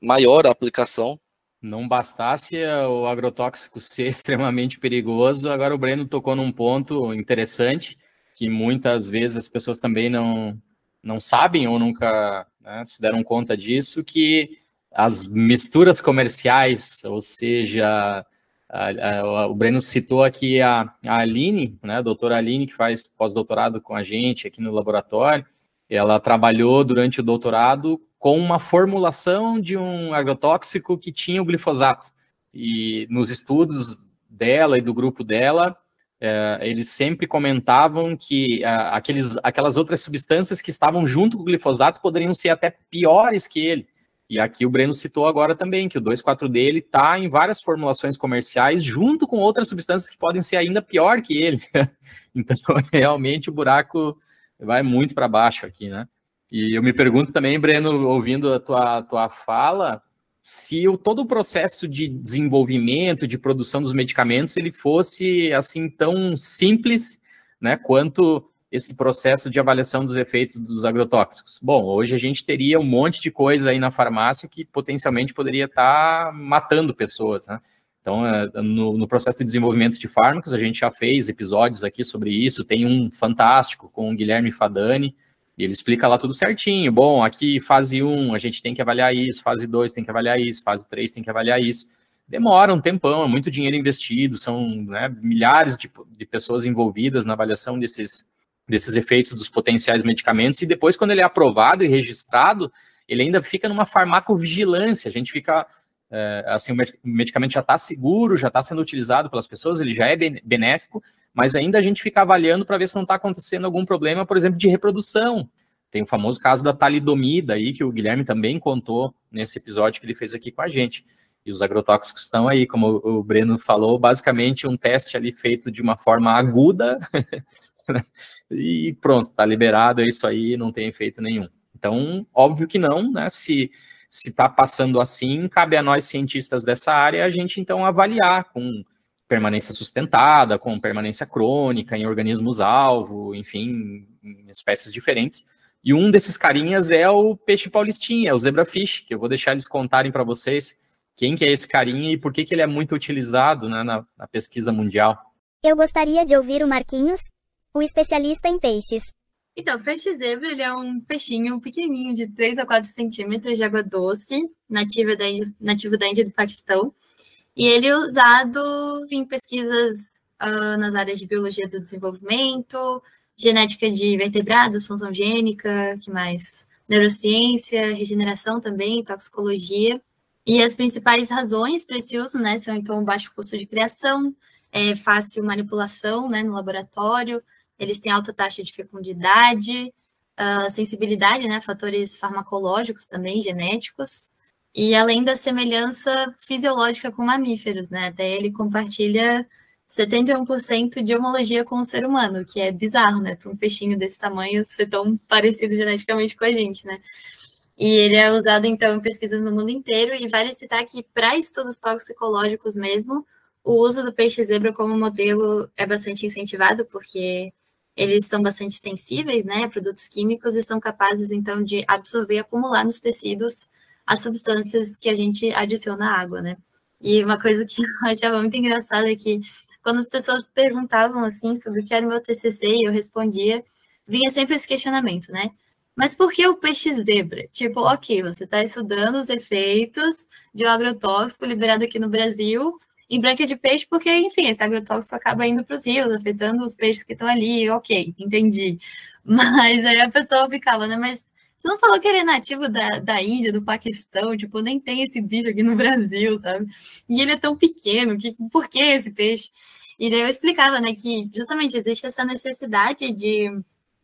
maior a aplicação. Não bastasse o agrotóxico ser extremamente perigoso, agora o Breno tocou num ponto interessante, que muitas vezes as pessoas também não, não sabem ou nunca né, se deram conta disso, que as misturas comerciais, ou seja, a, a, o Breno citou aqui a, a Aline, né, a doutora Aline, que faz pós-doutorado com a gente aqui no laboratório, ela trabalhou durante o doutorado com uma formulação de um agrotóxico que tinha o glifosato. E nos estudos dela e do grupo dela, é, eles sempre comentavam que aqueles, aquelas outras substâncias que estavam junto com o glifosato poderiam ser até piores que ele. E aqui o Breno citou agora também que o 2,4-D ele está em várias formulações comerciais junto com outras substâncias que podem ser ainda pior que ele. então, realmente o buraco vai muito para baixo aqui, né? E eu me pergunto também, Breno, ouvindo a tua, tua fala, se o, todo o processo de desenvolvimento, de produção dos medicamentos, ele fosse assim tão simples, né, quanto esse processo de avaliação dos efeitos dos agrotóxicos. Bom, hoje a gente teria um monte de coisa aí na farmácia que potencialmente poderia estar matando pessoas, né? Então, é, no, no, processo de desenvolvimento de fármacos, a gente já fez episódios aqui sobre isso, tem um fantástico com o Guilherme Fadani, E ele explica lá tudo certinho. Bom, aqui fase 1 a gente tem que avaliar isso, fase 2 tem que avaliar isso, fase 3 tem que avaliar isso. Demora um tempão, é muito dinheiro investido, são né, milhares de, de pessoas envolvidas na avaliação desses, desses efeitos dos potenciais medicamentos, e depois, quando ele é aprovado e registrado, ele ainda fica numa farmacovigilância, a gente fica, é, assim, o medicamento já está seguro, já está sendo utilizado pelas pessoas, ele já é benéfico, mas ainda a gente fica avaliando para ver se não está acontecendo algum problema, por exemplo, de reprodução. Tem o famoso caso da talidomida aí, que o Guilherme também contou nesse episódio que ele fez aqui com a gente. E os agrotóxicos estão aí, como o Breno falou, basicamente um teste ali feito de uma forma aguda, e pronto, está liberado, é isso aí, não tem efeito nenhum. Então, óbvio que não, né? Se se está passando assim, cabe a nós cientistas dessa área a gente então avaliar com permanência sustentada, com permanência crônica em organismos-alvo, enfim, em espécies diferentes. E um desses carinhas é o peixe paulistinha, é o zebrafish, que eu vou deixar eles contarem para vocês quem que é esse carinha e por que, que ele é muito utilizado né, na, na pesquisa mundial. Eu gostaria de ouvir o Marquinhos, o especialista em peixes. Então, o peixe zebra ele é um peixinho pequenininho de 3 a 4 centímetros de água doce, nativo da Índia, nativo da Índia do Paquistão. E ele é usado em pesquisas uh, nas áreas de biologia do desenvolvimento, genética de vertebrados, função gênica, que mais? Neurociência, regeneração também, toxicologia. E as principais razões para esse uso, né, são então baixo custo de criação, é, fácil manipulação, né, no laboratório, eles têm alta taxa de fecundidade, uh, sensibilidade, né, fatores farmacológicos também, genéticos, e além da semelhança fisiológica com mamíferos, né? Até ele compartilha 71% de homologia com o ser humano, que é bizarro, né? Para um peixinho desse tamanho ser tão parecido geneticamente com a gente, né? E ele é usado, então, em pesquisas no mundo inteiro, e vale citar que, para estudos toxicológicos mesmo, o uso do peixe zebra como modelo é bastante incentivado, porque eles são bastante sensíveis, né, a produtos químicos, e são capazes, então, de absorver e acumular nos tecidos as substâncias que a gente adiciona à água, né? E uma coisa que eu achava muito engraçada é que quando as pessoas perguntavam assim sobre o que era o meu TCC e eu respondia, vinha sempre esse questionamento, né? Mas por que o peixe zebra? Tipo, ok, você está estudando os efeitos de um agrotóxico liberado aqui no Brasil em branca de peixe, porque, enfim, esse agrotóxico acaba indo para os rios, afetando os peixes que estão ali, ok, entendi. Mas aí a pessoa ficava, né? Mas você não falou que ele é nativo da, da Índia, do Paquistão, tipo, nem tem esse bicho aqui no Brasil, sabe? E ele é tão pequeno, que, por que esse peixe? E daí eu explicava, né, que justamente existe essa necessidade de,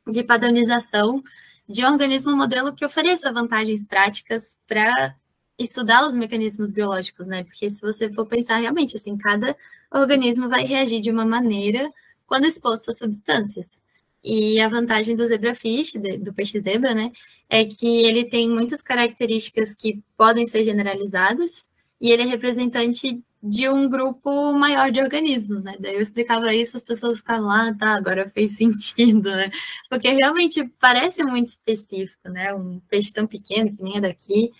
de padronização de um organismo modelo que ofereça vantagens práticas para estudar os mecanismos biológicos, né? Porque se você for pensar realmente, assim, cada organismo vai reagir de uma maneira quando exposto a substâncias. E a vantagem do zebrafish, do peixe zebra, né, é que ele tem muitas características que podem ser generalizadas e ele é representante de um grupo maior de organismos, né? Daí eu explicava isso, as pessoas ficavam ah, tá, agora fez sentido, né? Porque realmente parece muito específico, né? Um peixe tão pequeno que nem é daqui.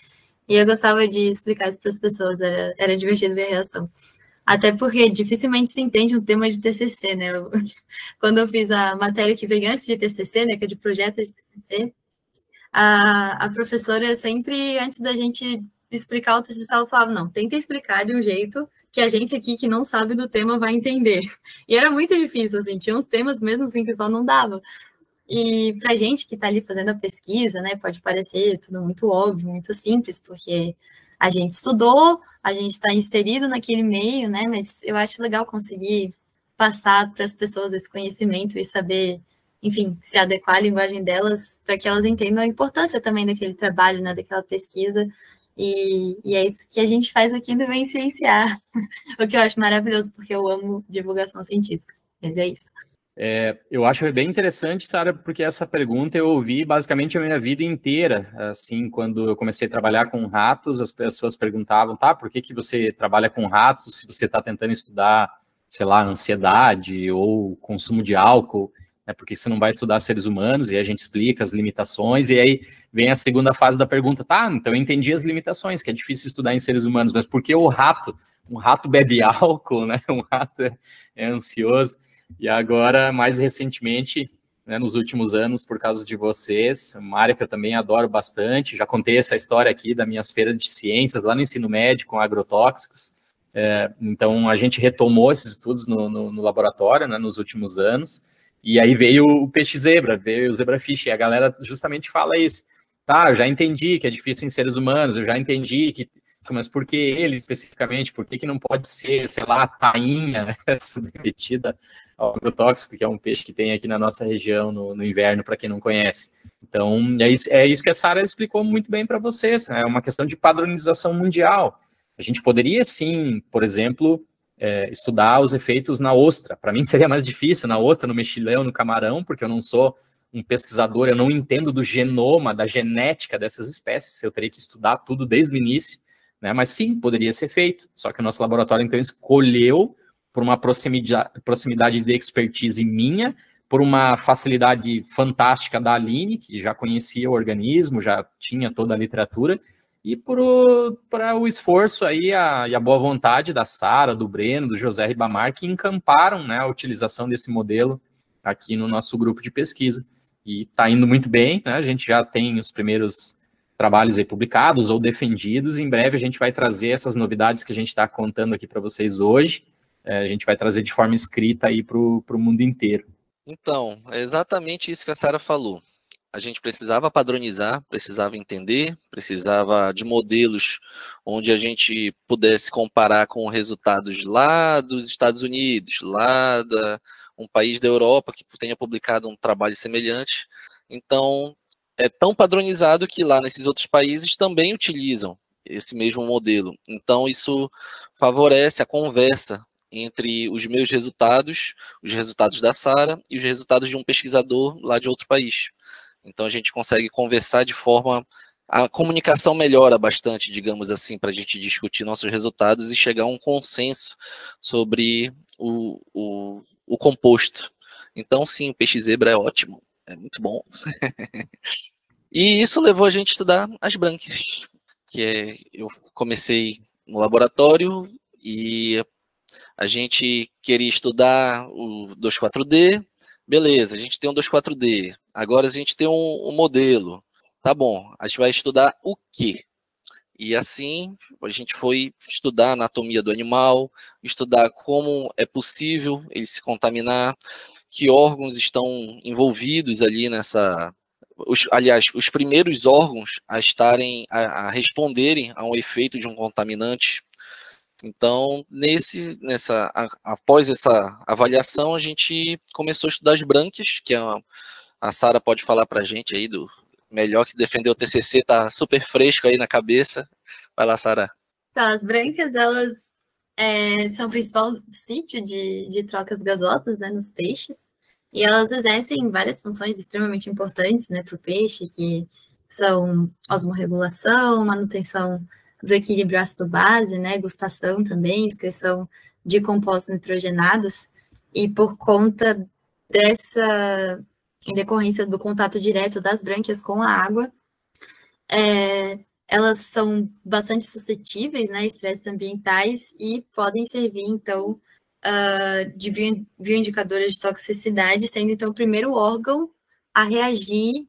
E eu gostava de explicar isso para as pessoas, era, era divertido ver a reação. Até porque dificilmente se entende um tema de TCC, né? Eu, quando eu fiz a matéria que veio antes de TCC, né, que é de projeto de TCC, a, a professora sempre, antes da gente explicar o TCC, ela falava, não, tenta explicar de um jeito que a gente aqui que não sabe do tema vai entender. E era muito difícil, assim, tinha uns temas mesmo assim que só não dava. E para gente que está ali fazendo a pesquisa, né, pode parecer tudo muito óbvio, muito simples, porque a gente estudou, a gente está inserido naquele meio, né? Mas eu acho legal conseguir passar para as pessoas esse conhecimento e saber, enfim, se adequar à linguagem delas para que elas entendam a importância também daquele trabalho, né? Daquela pesquisa. E, e é isso que a gente faz aqui no Vem Cienciar, o que eu acho maravilhoso, porque eu amo divulgação científica. Mas é isso. É, eu acho bem interessante, Sara, porque essa pergunta eu ouvi basicamente a minha vida inteira. Assim, quando eu comecei a trabalhar com ratos, as pessoas perguntavam, tá, por que, que você trabalha com ratos se você está tentando estudar, sei lá, ansiedade ou consumo de álcool? Né, porque você não vai estudar seres humanos e a gente explica as limitações, e aí vem a segunda fase da pergunta, tá, então eu entendi as limitações, que é difícil estudar em seres humanos, mas por que o rato? Um rato bebe álcool, né? Um rato é, é ansioso. E agora, mais recentemente, né, nos últimos anos por causa de vocês, uma área que eu também adoro bastante. Já contei essa história aqui das minhas feiras de ciências lá no ensino médio com agrotóxicos. É, então, a gente retomou esses estudos no, no, no laboratório né, nos últimos anos. E aí veio o peixe zebra, veio o zebrafish, e a galera justamente fala isso. Tá, eu já entendi que é difícil em seres humanos, eu já entendi que mas por que ele especificamente? Por que, que não pode ser, sei lá, a tainha né, submetida ao agrotóxico, que é um peixe que tem aqui na nossa região no, no inverno, para quem não conhece? Então, é isso, é isso que a Sara explicou muito bem para vocês, né? é uma questão de padronização mundial. A gente poderia, sim, por exemplo, é, estudar os efeitos na ostra. Para mim seria mais difícil na ostra, no mexilhão, no camarão, porque eu não sou um pesquisador, eu não entendo do genoma, da genética dessas espécies, eu teria que estudar tudo desde o início, né? Mas sim, poderia ser feito. Só que o nosso laboratório, então, escolheu por uma proximidade, proximidade de expertise minha, por uma facilidade fantástica da Aline, que já conhecia o organismo, já tinha toda a literatura, e para o esforço aí a, e a boa vontade da Sara, do Breno, do José Ribamar, que encamparam né, a utilização desse modelo aqui no nosso grupo de pesquisa. E está indo muito bem, né? a gente já tem os primeiros trabalhos aí publicados ou defendidos. Em breve a gente vai trazer essas novidades que a gente está contando aqui para vocês hoje. É, a gente vai trazer de forma escrita aí para o mundo inteiro. Então, é exatamente isso que a Sara falou a gente precisava padronizar, precisava entender, precisava de modelos onde a gente pudesse comparar com resultados lá dos Estados Unidos, lá da um país da Europa que tenha publicado um trabalho semelhante. Então, é tão padronizado que lá nesses outros países também utilizam esse mesmo modelo. Então, isso favorece a conversa entre os meus resultados, os resultados da Sara e os resultados de um pesquisador lá de outro país. Então a gente consegue conversar de forma. A comunicação melhora bastante, digamos assim, para a gente discutir nossos resultados e chegar a um consenso sobre o, o, o composto. Então, sim, o peixe zebra é ótimo, é muito bom. e isso levou a gente a estudar as brancas, que é, eu comecei no laboratório e a gente queria estudar o 24D, beleza, a gente tem um 24D, Agora a gente tem um, um modelo. Tá bom, a gente vai estudar o quê? E assim a gente foi estudar a anatomia do animal, estudar como é possível ele se contaminar, que órgãos estão envolvidos ali nessa. Os, aliás, os primeiros órgãos a estarem, a, a responderem a um efeito de um contaminante. Então, nesse, nessa, a, após essa avaliação, a gente começou a estudar as brânquias, que é uma, a Sara pode falar para a gente aí do melhor que defender o TCC, tá super fresco aí na cabeça. Vai lá, Sara. Tá, as brancas, elas é, são o principal sítio de, de trocas gasosas né, nos peixes, e elas exercem várias funções extremamente importantes né, para o peixe, que são osmorregulação, manutenção do equilíbrio ácido-base, né, gustação também, excreção de compostos nitrogenados, e por conta dessa em decorrência do contato direto das brânquias com a água. É, elas são bastante suscetíveis né, a estresses ambientais e podem servir, então, uh, de bio, bioindicadoras de toxicidade, sendo, então, o primeiro órgão a reagir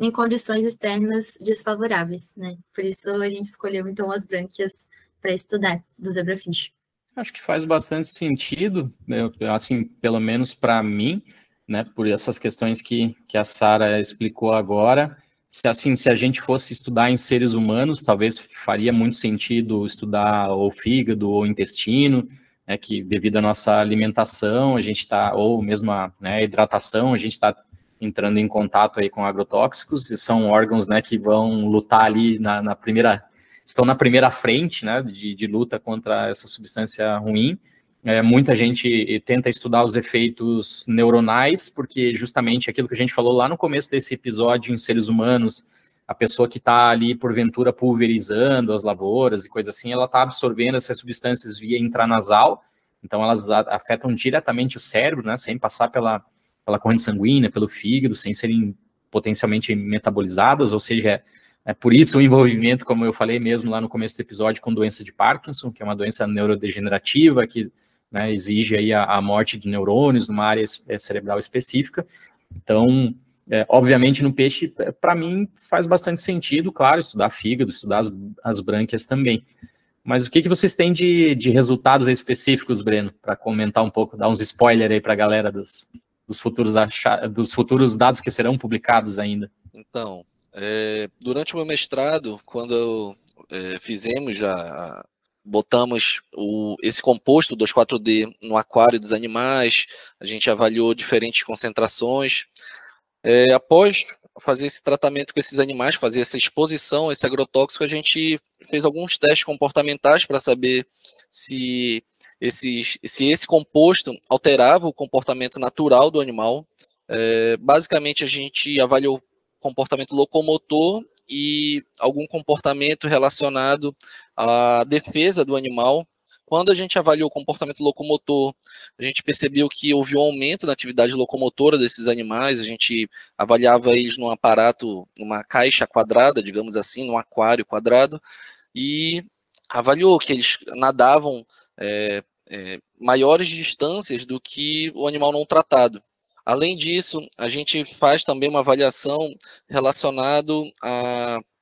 em condições externas desfavoráveis. Né? Por isso, a gente escolheu, então, as brânquias para estudar do zebrafish. Acho que faz bastante sentido, né, assim, pelo menos para mim, né, por essas questões que, que a Sara explicou agora. Se assim, se a gente fosse estudar em seres humanos, talvez faria muito sentido estudar o fígado ou intestino, né, que devido à nossa alimentação, a gente está, ou mesmo a né, hidratação, a gente está entrando em contato aí com agrotóxicos, e são órgãos, né, que vão lutar ali na, na primeira, estão na primeira frente, né, de, de luta contra essa substância ruim, é, muita gente tenta estudar os efeitos neuronais, porque justamente aquilo que a gente falou lá no começo desse episódio em seres humanos, a pessoa que está ali, porventura, pulverizando as lavouras e coisa assim, ela está absorvendo essas substâncias via intranasal, então elas afetam diretamente o cérebro, né, sem passar pela, pela corrente sanguínea, pelo fígado, sem serem potencialmente metabolizadas, ou seja, é, por isso o envolvimento, como eu falei mesmo lá no começo do episódio, com doença de Parkinson, que é uma doença neurodegenerativa, que né, exige aí a, a, morte de neurônios numa área é, cerebral específica. Então, é, obviamente, no peixe, é, para mim, faz bastante sentido, claro, estudar fígado, estudar as, as brânquias também. Mas o que, que vocês têm de, de resultados específicos, Breno, para comentar um pouco, dar uns spoilers aí para a galera dos, dos, futuros dos futuros dados que serão publicados ainda? Então, é, durante o meu mestrado, quando é, fizemos já botamos o, esse composto 2,4-D no aquário dos animais, a gente avaliou diferentes concentrações. É, após fazer esse tratamento com esses animais, fazer essa exposição a esse agrotóxico, a gente fez alguns testes comportamentais para saber se, esses, se esse composto alterava o comportamento natural do animal. É, basicamente, a gente avaliou comportamento locomotor e algum comportamento relacionado à defesa do animal. Quando a gente avaliou o comportamento locomotor, a gente percebeu que houve um aumento na atividade locomotora desses animais. A gente avaliava eles num aparato, numa caixa quadrada, digamos assim, num aquário quadrado, e avaliou que eles nadavam é, é, maiores distâncias do que o animal não tratado. Além disso, a gente faz também uma avaliação relacionado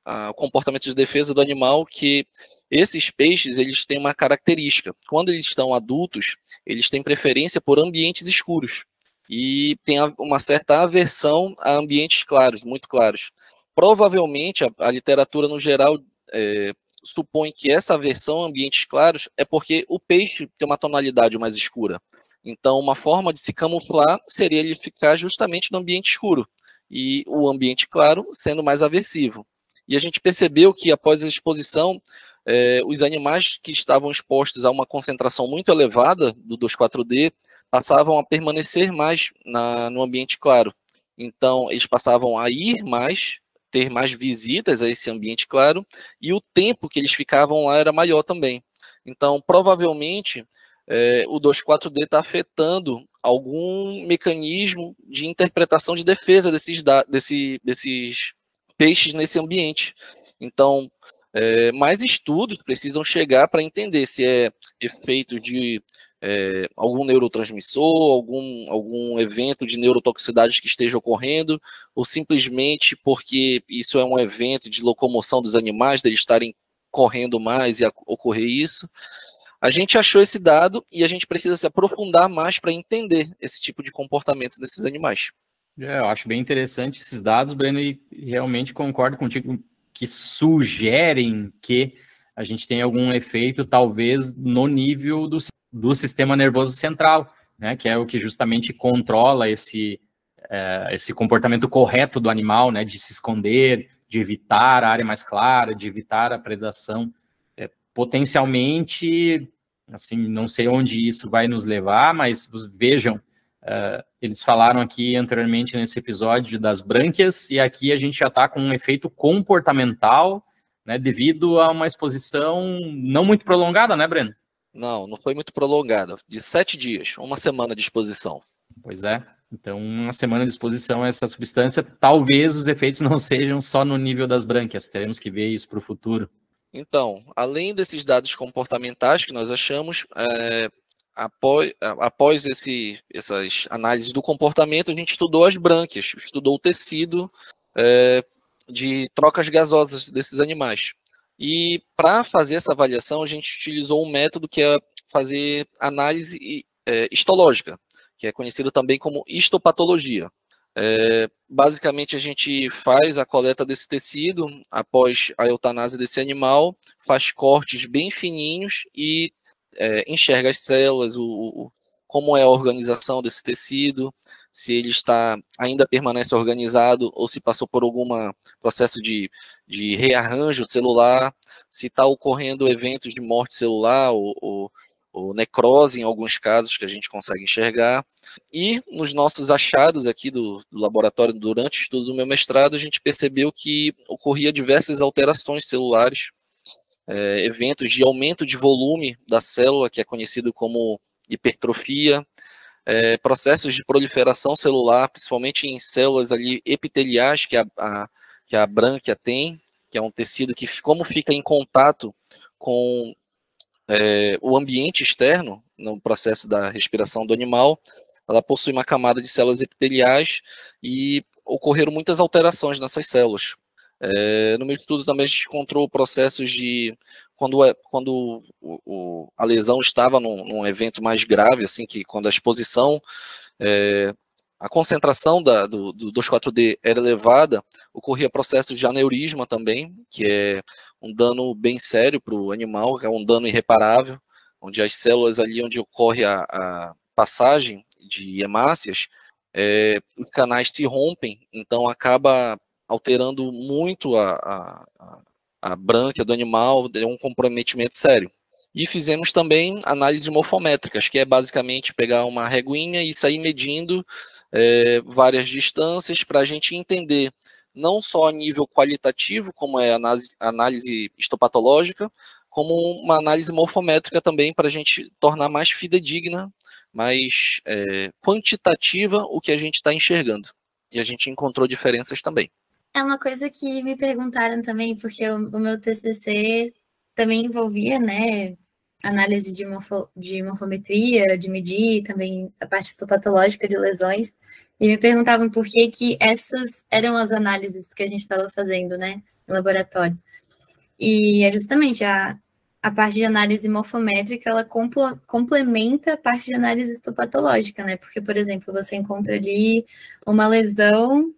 ao comportamento de defesa do animal, que esses peixes eles têm uma característica. Quando eles estão adultos, eles têm preferência por ambientes escuros e tem uma certa aversão a ambientes claros, muito claros. Provavelmente a, a literatura no geral é, supõe que essa aversão a ambientes claros é porque o peixe tem uma tonalidade mais escura. Então, uma forma de se camuflar seria ele ficar justamente no ambiente escuro e o ambiente claro sendo mais aversivo. E a gente percebeu que após a exposição, eh, os animais que estavam expostos a uma concentração muito elevada do 2,4-D passavam a permanecer mais na, no ambiente claro. Então, eles passavam a ir mais, ter mais visitas a esse ambiente claro, e o tempo que eles ficavam lá era maior também. Então, provavelmente, é, o 2.4D está afetando algum mecanismo de interpretação de defesa desses, desse, desses peixes nesse ambiente. Então, é, mais estudos precisam chegar para entender se é efeito de é, algum neurotransmissor, algum, algum evento de neurotoxicidade que esteja ocorrendo, ou simplesmente porque isso é um evento de locomoção dos animais, deles estarem correndo mais e ocorrer isso. A gente achou esse dado e a gente precisa se aprofundar mais para entender esse tipo de comportamento desses animais. É, eu acho bem interessante esses dados, Breno, e realmente concordo contigo que sugerem que a gente tem algum efeito, talvez, no nível do, do sistema nervoso central, né, que é o que justamente controla esse, é, esse comportamento correto do animal, né, de se esconder, de evitar a área mais clara, de evitar a predação potencialmente, assim, não sei onde isso vai nos levar, mas vejam, uh, eles falaram aqui anteriormente nesse episódio das brânquias, e aqui a gente já está com um efeito comportamental, né, devido a uma exposição não muito prolongada, né, Breno? Não, não foi muito prolongada, de sete dias, uma semana de exposição. Pois é, então uma semana de exposição a essa substância, talvez os efeitos não sejam só no nível das brânquias, teremos que ver isso para o futuro. Então, além desses dados comportamentais que nós achamos, é, após, após esse, essas análises do comportamento, a gente estudou as brânquias, estudou o tecido é, de trocas gasosas desses animais. E para fazer essa avaliação, a gente utilizou um método que é fazer análise é, histológica, que é conhecido também como histopatologia. É, basicamente, a gente faz a coleta desse tecido após a eutanásia desse animal, faz cortes bem fininhos e é, enxerga as células, o, o, como é a organização desse tecido, se ele está ainda permanece organizado ou se passou por algum processo de, de rearranjo celular, se está ocorrendo eventos de morte celular ou, ou ou necrose em alguns casos que a gente consegue enxergar. E nos nossos achados aqui do, do, laboratório durante o estudo do meu mestrado, a gente percebeu que ocorria diversas alterações celulares, é, eventos de aumento de volume da célula, que é conhecido como hipertrofia, é, processos de proliferação celular, principalmente em células ali epiteliais que a, a, que a brânquia tem, que é um tecido que, como fica em contato com é, o ambiente externo no processo da respiração do animal, ela possui uma camada de células epiteliais e ocorreram muitas alterações nessas células. É, no meu estudo também a gente encontrou processos de quando, é, quando o, o, a lesão estava num, num, evento mais grave, assim, que quando a exposição, é, a concentração da, do, do 2,4-D era elevada, ocorria processos de aneurisma também, que é um dano bem sério para o animal, é um dano irreparável, onde as células ali onde ocorre a, a passagem de hemácias, é, os canais se rompem, então acaba alterando muito a, a, a brânquia do animal, é um comprometimento sério. E fizemos também análises morfométricas, que é basicamente pegar uma reguinha e sair medindo é, várias distâncias para a gente entender não só a nível qualitativo, como é análise, análise histopatológica, como uma análise morfométrica também para a gente tornar mais fidedigna, mais é, quantitativa o que a gente está enxergando. E a gente encontrou diferenças também. É uma coisa que me perguntaram também, porque o, o meu TCC também envolvia, né, análise de, morfo, de morfometria, de medir também a parte histopatológica de lesões, e me perguntavam por que que essas eram as análises que a gente estava fazendo, né, no laboratório. E é justamente a, a parte de análise morfométrica, ela complementa a parte de análise histopatológica, né, porque, por exemplo, você encontra ali uma lesão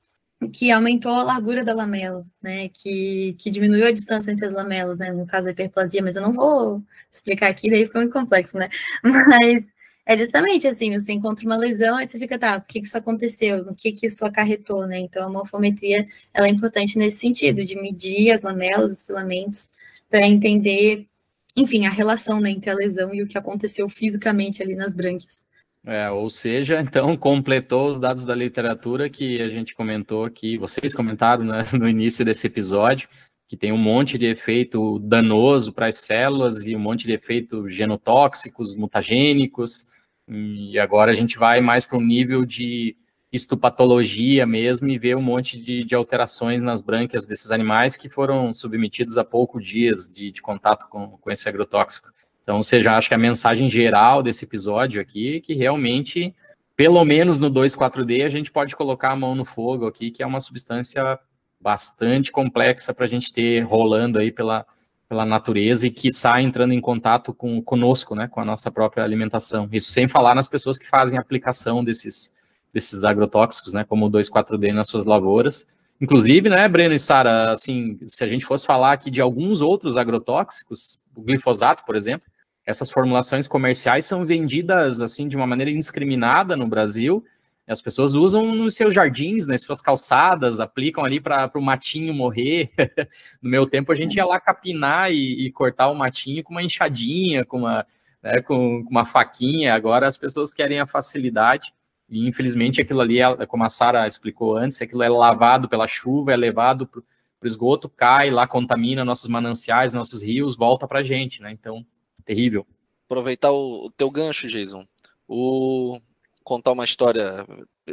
que aumentou a largura da lamela, né, que, que diminuiu a distância entre as lamelas, né, no caso da hiperplasia, mas eu não vou explicar aqui, daí fica muito complexo, né, mas é justamente assim, você encontra uma lesão, aí você fica, tá, por que, que isso aconteceu, o que que isso acarretou, né, então a morfometria, ela é importante nesse sentido, de medir as lamelas, os filamentos, para entender, enfim, a relação, né, entre a lesão e o que aconteceu fisicamente ali nas brânquias. É, ou seja, então completou os dados da literatura que a gente comentou aqui, vocês comentaram né, no início desse episódio, que tem um monte de efeito danoso para as células e um monte de efeito genotóxicos, mutagênicos, e agora a gente vai mais para um nível de histopatologia mesmo e ver um monte de, de, alterações nas brânquias desses animais que foram submetidos a poucos dias de, de contato com, com esse agrotóxico. Então, seja, acho que a mensagem geral desse episódio aqui que realmente, pelo menos no 2,4-D, a gente pode colocar a mão no fogo aqui, que é uma substância bastante complexa para a gente ter rolando aí pela, pela natureza e que sai entrando em contato com conosco, né, com a nossa própria alimentação. Isso sem falar nas pessoas que fazem aplicação desses, desses agrotóxicos, né, como o 2,4-D nas suas lavouras. Inclusive, né, Breno e Sara, assim, se a gente fosse falar aqui de alguns outros agrotóxicos, o glifosato, por exemplo, essas formulações comerciais são vendidas assim de uma maneira indiscriminada no Brasil. As pessoas usam nos seus jardins, nas suas calçadas, aplicam ali para o matinho morrer. no meu tempo, a gente ia lá capinar e, e cortar o matinho com uma enxadinha, com uma, né, com, com uma faquinha. Agora as pessoas querem a facilidade. E infelizmente aquilo ali, é, como a Sara explicou antes, aquilo é lavado pela chuva, é levado para o esgoto, cai lá, contamina nossos mananciais, nossos rios, volta para a gente, né? Então, terrível. Aproveitar o, teu gancho, Jason. O contar uma história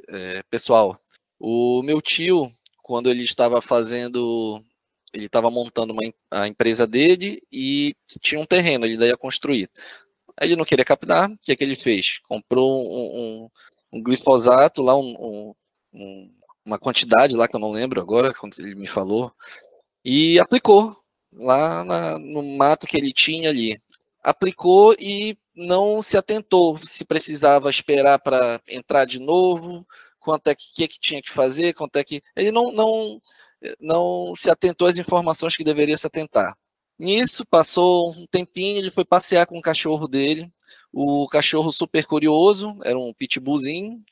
é, pessoal. O meu tio, quando ele estava fazendo, ele estava montando uma, a empresa dele e tinha um terreno, ele ia construir. Ele não queria captar, o que, é que ele fez? Comprou um, um, um glifosato lá, um, um, uma quantidade lá que eu não lembro agora, quando ele me falou, e aplicou lá na, no mato que ele tinha ali aplicou e não se atentou se precisava esperar para entrar de novo, quanto é que, que, que tinha que fazer, quanto é que. Ele não, não, não se atentou às informações que deveria se atentar. Nisso, passou um tempinho, ele foi passear com o cachorro dele. O cachorro super curioso, era um pitbullzinho,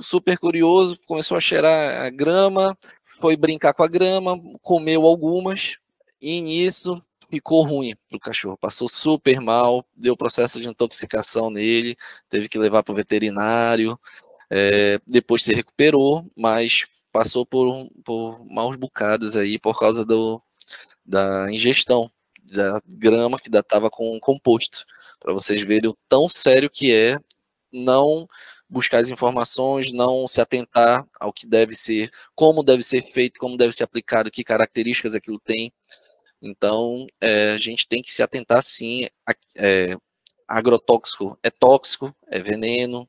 super curioso, começou a cheirar a grama, foi brincar com a grama, comeu algumas, e nisso ficou ruim pro cachorro, passou super mal, deu processo de intoxicação nele, teve que levar para o veterinário, é, depois se recuperou, mas passou por, por maus bocados aí por causa do, da ingestão da grama que estava com composto, para vocês verem o tão sério que é não buscar as informações, não se atentar ao que deve ser, como deve ser feito, como deve ser aplicado, que características aquilo tem. Então, é, a gente tem que se atentar sim. A, é, agrotóxico é tóxico, é veneno.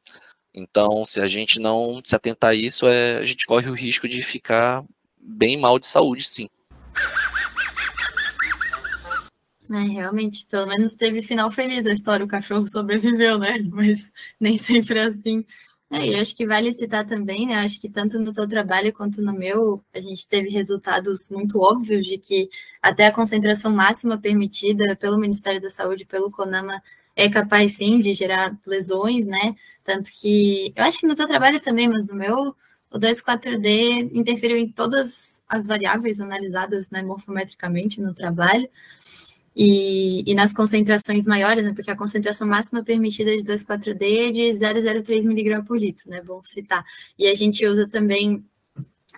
Então, se a gente não se atentar a isso, é, a gente corre o risco de ficar bem mal de saúde, sim. É, realmente, pelo menos teve final feliz a história, o cachorro sobreviveu, né? Mas nem sempre é assim. É, e acho que vale citar também, né? Acho que tanto no seu trabalho quanto no meu, a gente teve resultados muito óbvios de que até a concentração máxima permitida pelo Ministério da Saúde, pelo CONAMA, é capaz sim de gerar lesões, né? Tanto que eu acho que no seu trabalho também, mas no meu, o 2,4D interferiu em todas as variáveis analisadas né, morfometricamente no trabalho. E, e, nas concentrações maiores, né, porque a concentração máxima permitida de 2,4-D é de 0,03 mg por litro, né, bom citar. E a gente usa também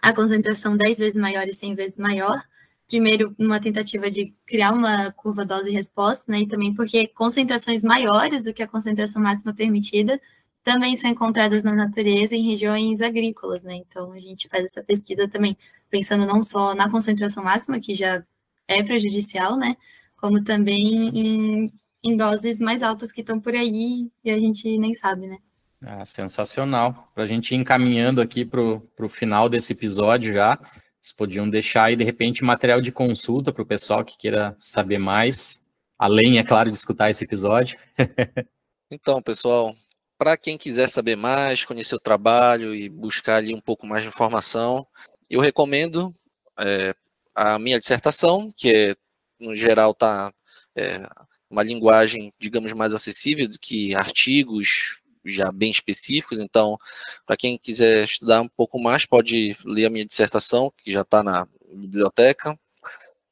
a concentração 10 vezes maior e 100 vezes maior, primeiro numa tentativa de criar uma curva dose-resposta, né, e também porque concentrações maiores do que a concentração máxima permitida também são encontradas na natureza em regiões agrícolas, né, então a gente faz essa pesquisa também pensando não só na concentração máxima, que já é prejudicial, né, como também em, em doses mais altas que estão por aí e a gente nem sabe, né? Ah, sensacional. Para a gente ir encaminhando aqui para o final desse episódio já, vocês podiam deixar aí, de repente, material de consulta para o pessoal que queira saber mais, além, é claro, de escutar esse episódio. então, pessoal, para quem quiser saber mais, conhecer o trabalho e buscar ali um pouco mais de informação, eu recomendo é, a minha dissertação, que é no geral, está é, uma linguagem, digamos, mais acessível do que artigos já bem específicos. Então, para quem quiser estudar um pouco mais, pode ler a minha dissertação, que já está na biblioteca.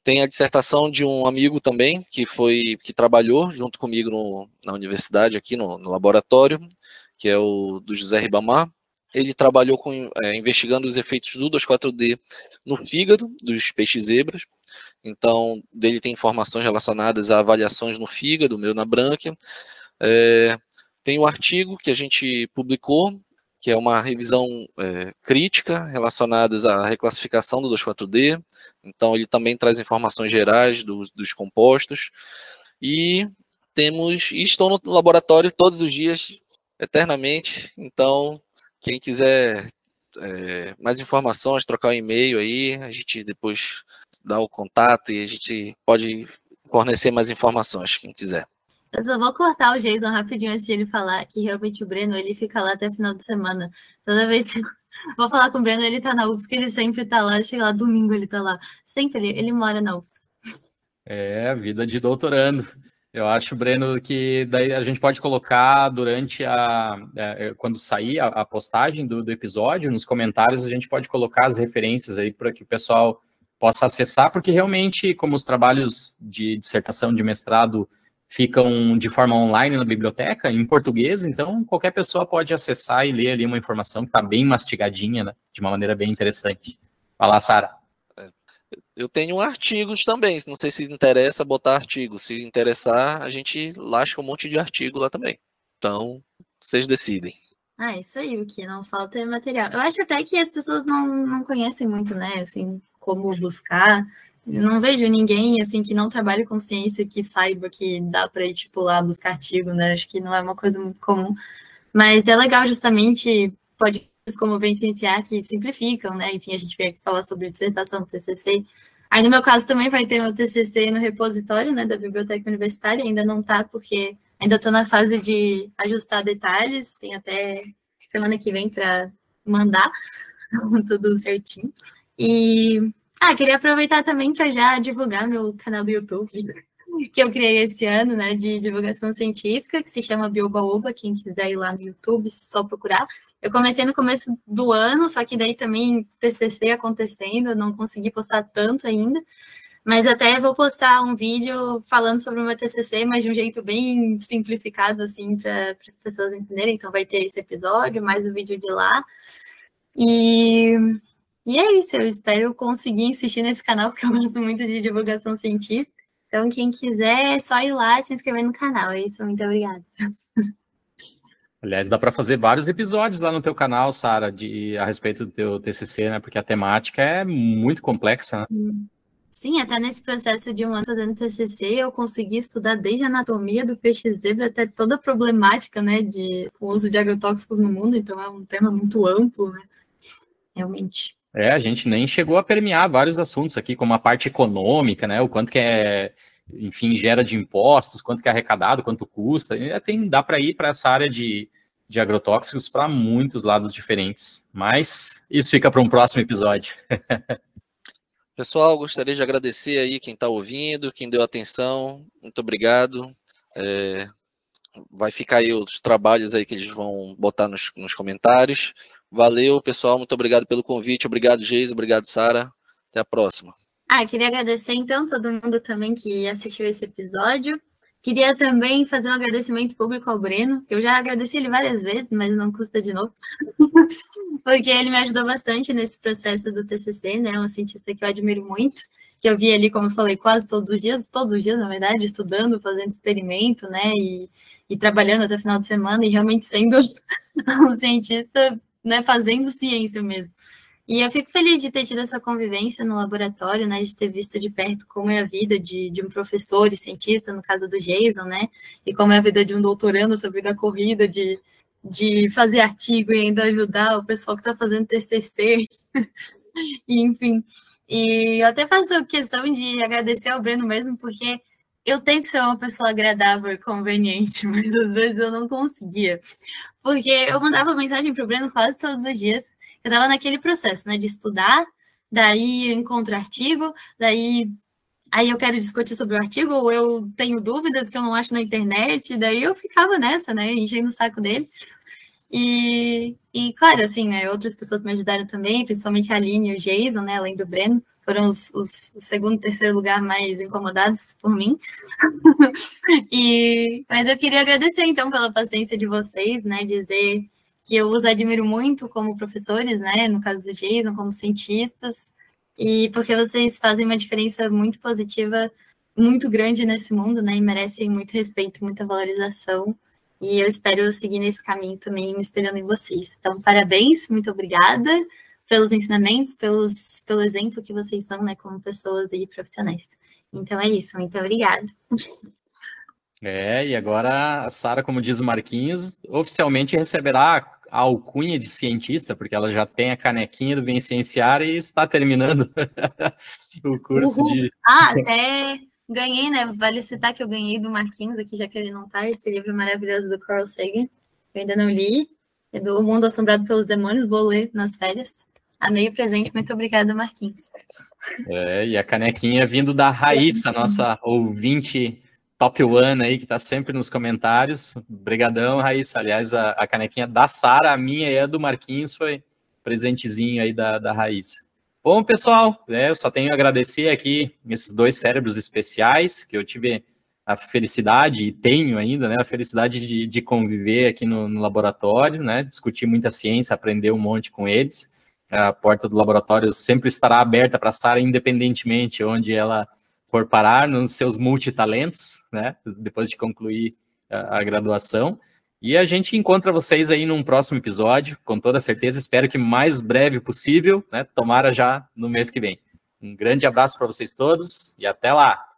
Tem a dissertação de um amigo também, que foi que trabalhou junto comigo no, na universidade, aqui no, no, laboratório, que é o do José Ribamar. Ele trabalhou com, é, investigando os efeitos do 2,4-D no fígado dos peixes zebras. Então, dele tem informações relacionadas a avaliações no fígado, meu na brânquia. É, tem o um artigo que a gente publicou, que é uma revisão é, crítica relacionadas à reclassificação do 2,4-D. Então, ele também traz informações gerais do, dos compostos. E temos, e estou no laboratório todos os dias, eternamente. Então, quem quiser é, mais informações, trocar um e-mail aí, a gente depois dá o contato e a gente pode fornecer mais informações, quem quiser. Eu só vou cortar o Jason rapidinho antes de ele falar que realmente o Breno ele fica lá até final de semana. Toda vez que vou falar com o Breno, ele tá na UFSC, ele sempre tá lá, chega lá domingo, ele tá lá. Sempre ele, ele mora na UFSC. É, vida de doutorando. Eu acho, Breno, que daí a gente pode colocar durante a. É, é, quando sair a, a postagem do, do, episódio, nos comentários, a gente pode colocar as referências aí para que o pessoal possa acessar, porque realmente, como os trabalhos de dissertação de mestrado ficam de forma online na biblioteca, em português, então qualquer pessoa pode acessar e ler ali uma informação que está bem mastigadinha, né, de uma maneira bem interessante. Vai lá, Sara. Eu tenho artigos também, não sei se interessa botar artigo. Se interessar, a gente lasca um monte de artigo lá também. Então, vocês decidem. Ah, isso aí, o que não falta é material. Eu acho até que as pessoas não, não conhecem muito, né, assim, como buscar. Não vejo ninguém, assim, que não trabalhe com ciência que saiba que dá para ir, tipo, lá buscar artigo, né? Acho que não é uma coisa muito comum. Mas é legal justamente, pode como vem cienciar que simplificam, né? Enfim, a gente veio aqui falar sobre dissertação, TCC. Aí, no meu caso, também vai ter o TCC no repositório, né, da Biblioteca Universitária. Ainda não tá, porque ainda estou na fase de ajustar detalhes. Tem até semana que vem para mandar tudo certinho. E, ah, queria aproveitar também para já divulgar meu canal do YouTube que eu criei esse ano, né, de divulgação científica, que se chama Biobaoba, quem quiser ir lá no YouTube, só procurar. Eu comecei no começo do ano, só que daí também TCC acontecendo, eu não consegui postar tanto ainda, mas até vou postar um vídeo falando sobre o meu TCC, mas de um jeito bem simplificado, assim, para as pessoas entenderem. Então vai ter esse episódio, mais o vídeo de lá. E, e é isso, eu espero conseguir insistir nesse canal, porque eu gosto muito de divulgação científica. Então, quem quiser, é só ir lá e se inscrever no canal. É isso, muito obrigada. Aliás, dá para fazer vários episódios lá no teu canal, Sara, a respeito do teu TCC, né? Porque a temática é muito complexa, né? Sim, até nesse processo de um ano fazendo TCC, eu consegui estudar desde a anatomia do peixe zebra até toda a problemática, né, de o uso de agrotóxicos no mundo, então é um tema muito amplo, né, realmente. É, a gente nem chegou a permear vários assuntos aqui, como a parte econômica, né, o quanto que é, enfim, gera de impostos, quanto que é arrecadado, quanto custa, tem, dá para ir para essa área de, de agrotóxicos para muitos lados diferentes, mas isso fica para um próximo episódio. Pessoal, gostaria de agradecer aí quem está ouvindo, quem deu atenção. Muito obrigado. É, vai ficar aí os trabalhos aí que eles vão botar nos, nos comentários. Valeu, pessoal. Muito obrigado pelo convite. Obrigado, Geis. Obrigado, Sara. Até a próxima. Ah, queria agradecer então todo mundo também que assistiu esse episódio. Queria também fazer um agradecimento público ao Breno, que eu já agradeci ele várias vezes, mas não custa de novo, porque ele me ajudou bastante nesse processo do TCC, né? É um cientista que eu admiro muito, que eu vi ali, como eu falei, quase todos os dias, todos os dias, na verdade, estudando, fazendo experimento, né? E, e trabalhando até final de semana e realmente sendo um cientista, né? Fazendo ciência mesmo. E eu fico feliz de ter tido essa convivência no laboratório, né, de ter visto de perto como é a vida de, de um professor e cientista, no caso do Jason, né, e como é a vida de um doutorando sobre a corrida, de, de fazer artigo e ainda ajudar o pessoal que está fazendo TCC, e, enfim. E eu até faço questão de agradecer ao Breno mesmo, porque eu tenho que ser uma pessoa agradável e conveniente, mas às vezes eu não conseguia. Porque eu mandava mensagem para o Breno quase todos os dias, eu estava naquele processo, né, de estudar, daí eu encontro artigo, daí aí eu quero discutir sobre o artigo, ou eu tenho dúvidas que eu não acho na internet, daí eu ficava nessa, né, enchendo o saco dele. E, e claro, assim, né, outras pessoas me ajudaram também, principalmente a Aline e o Jason, né, além do Breno, foram os, os segundo e terceiro lugar mais incomodados por mim. e, mas eu queria agradecer, então, pela paciência de vocês, né, dizer que eu os admiro muito como professores, né? No caso do Jason, como cientistas, e porque vocês fazem uma diferença muito positiva, muito grande nesse mundo, né? E merecem muito respeito, muita valorização. E eu espero seguir nesse caminho também, me espelhando em vocês. Então, parabéns, muito obrigada pelos ensinamentos, pelos, pelo exemplo que vocês são, né, como pessoas e profissionais. Então é isso, muito obrigada. É, e agora a Sara, como diz o Marquinhos, oficialmente receberá a alcunha de cientista, porque ela já tem a canequinha do Vencenciar e está terminando o curso Uhul. de. Ah, até ganhei, né? Vale citar que eu ganhei do Marquinhos aqui, já que ele não está, esse livro maravilhoso do Carl Sagan. Eu ainda não li. É do Mundo Assombrado pelos Demônios, vou ler nas férias. Amei o presente, muito obrigada, Marquinhos. É, e a canequinha vindo da Raíssa, nossa ouvinte top one aí, que tá sempre nos comentários. Obrigadão, Raíssa. Aliás, a, a canequinha da Sara, a minha e a do Marquinhos foi presentezinho aí da, da Raíssa. Bom, pessoal, né, eu só tenho a agradecer aqui esses dois cérebros especiais que eu tive a felicidade, e tenho ainda, né, a felicidade de, de conviver aqui no, no, laboratório, né, discutir muita ciência, aprender um monte com eles. A porta do laboratório sempre estará aberta para Sara, independentemente onde ela for parar nos seus multitalentos, né? Depois de concluir a, a, graduação. E a gente encontra vocês aí num próximo episódio, com toda certeza. Espero que mais breve possível, né? Tomara já no mês que vem. Um grande abraço para vocês todos e até lá!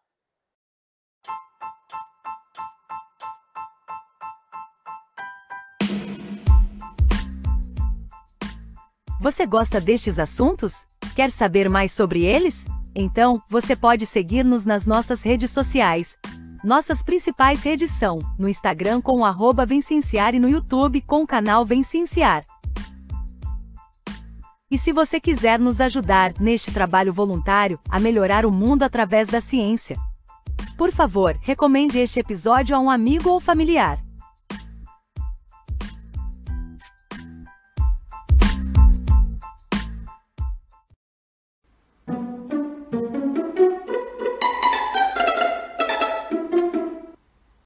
Você gosta destes assuntos? Quer saber mais sobre eles? Então, você pode seguir-nos nas nossas redes sociais. Nossas principais redes são no Instagram com arroba Vencenciar e no YouTube com o canal Vencenciar. E se você quiser nos ajudar neste trabalho voluntário a melhorar o mundo através da ciência, por favor, recomende este episódio a um amigo ou familiar.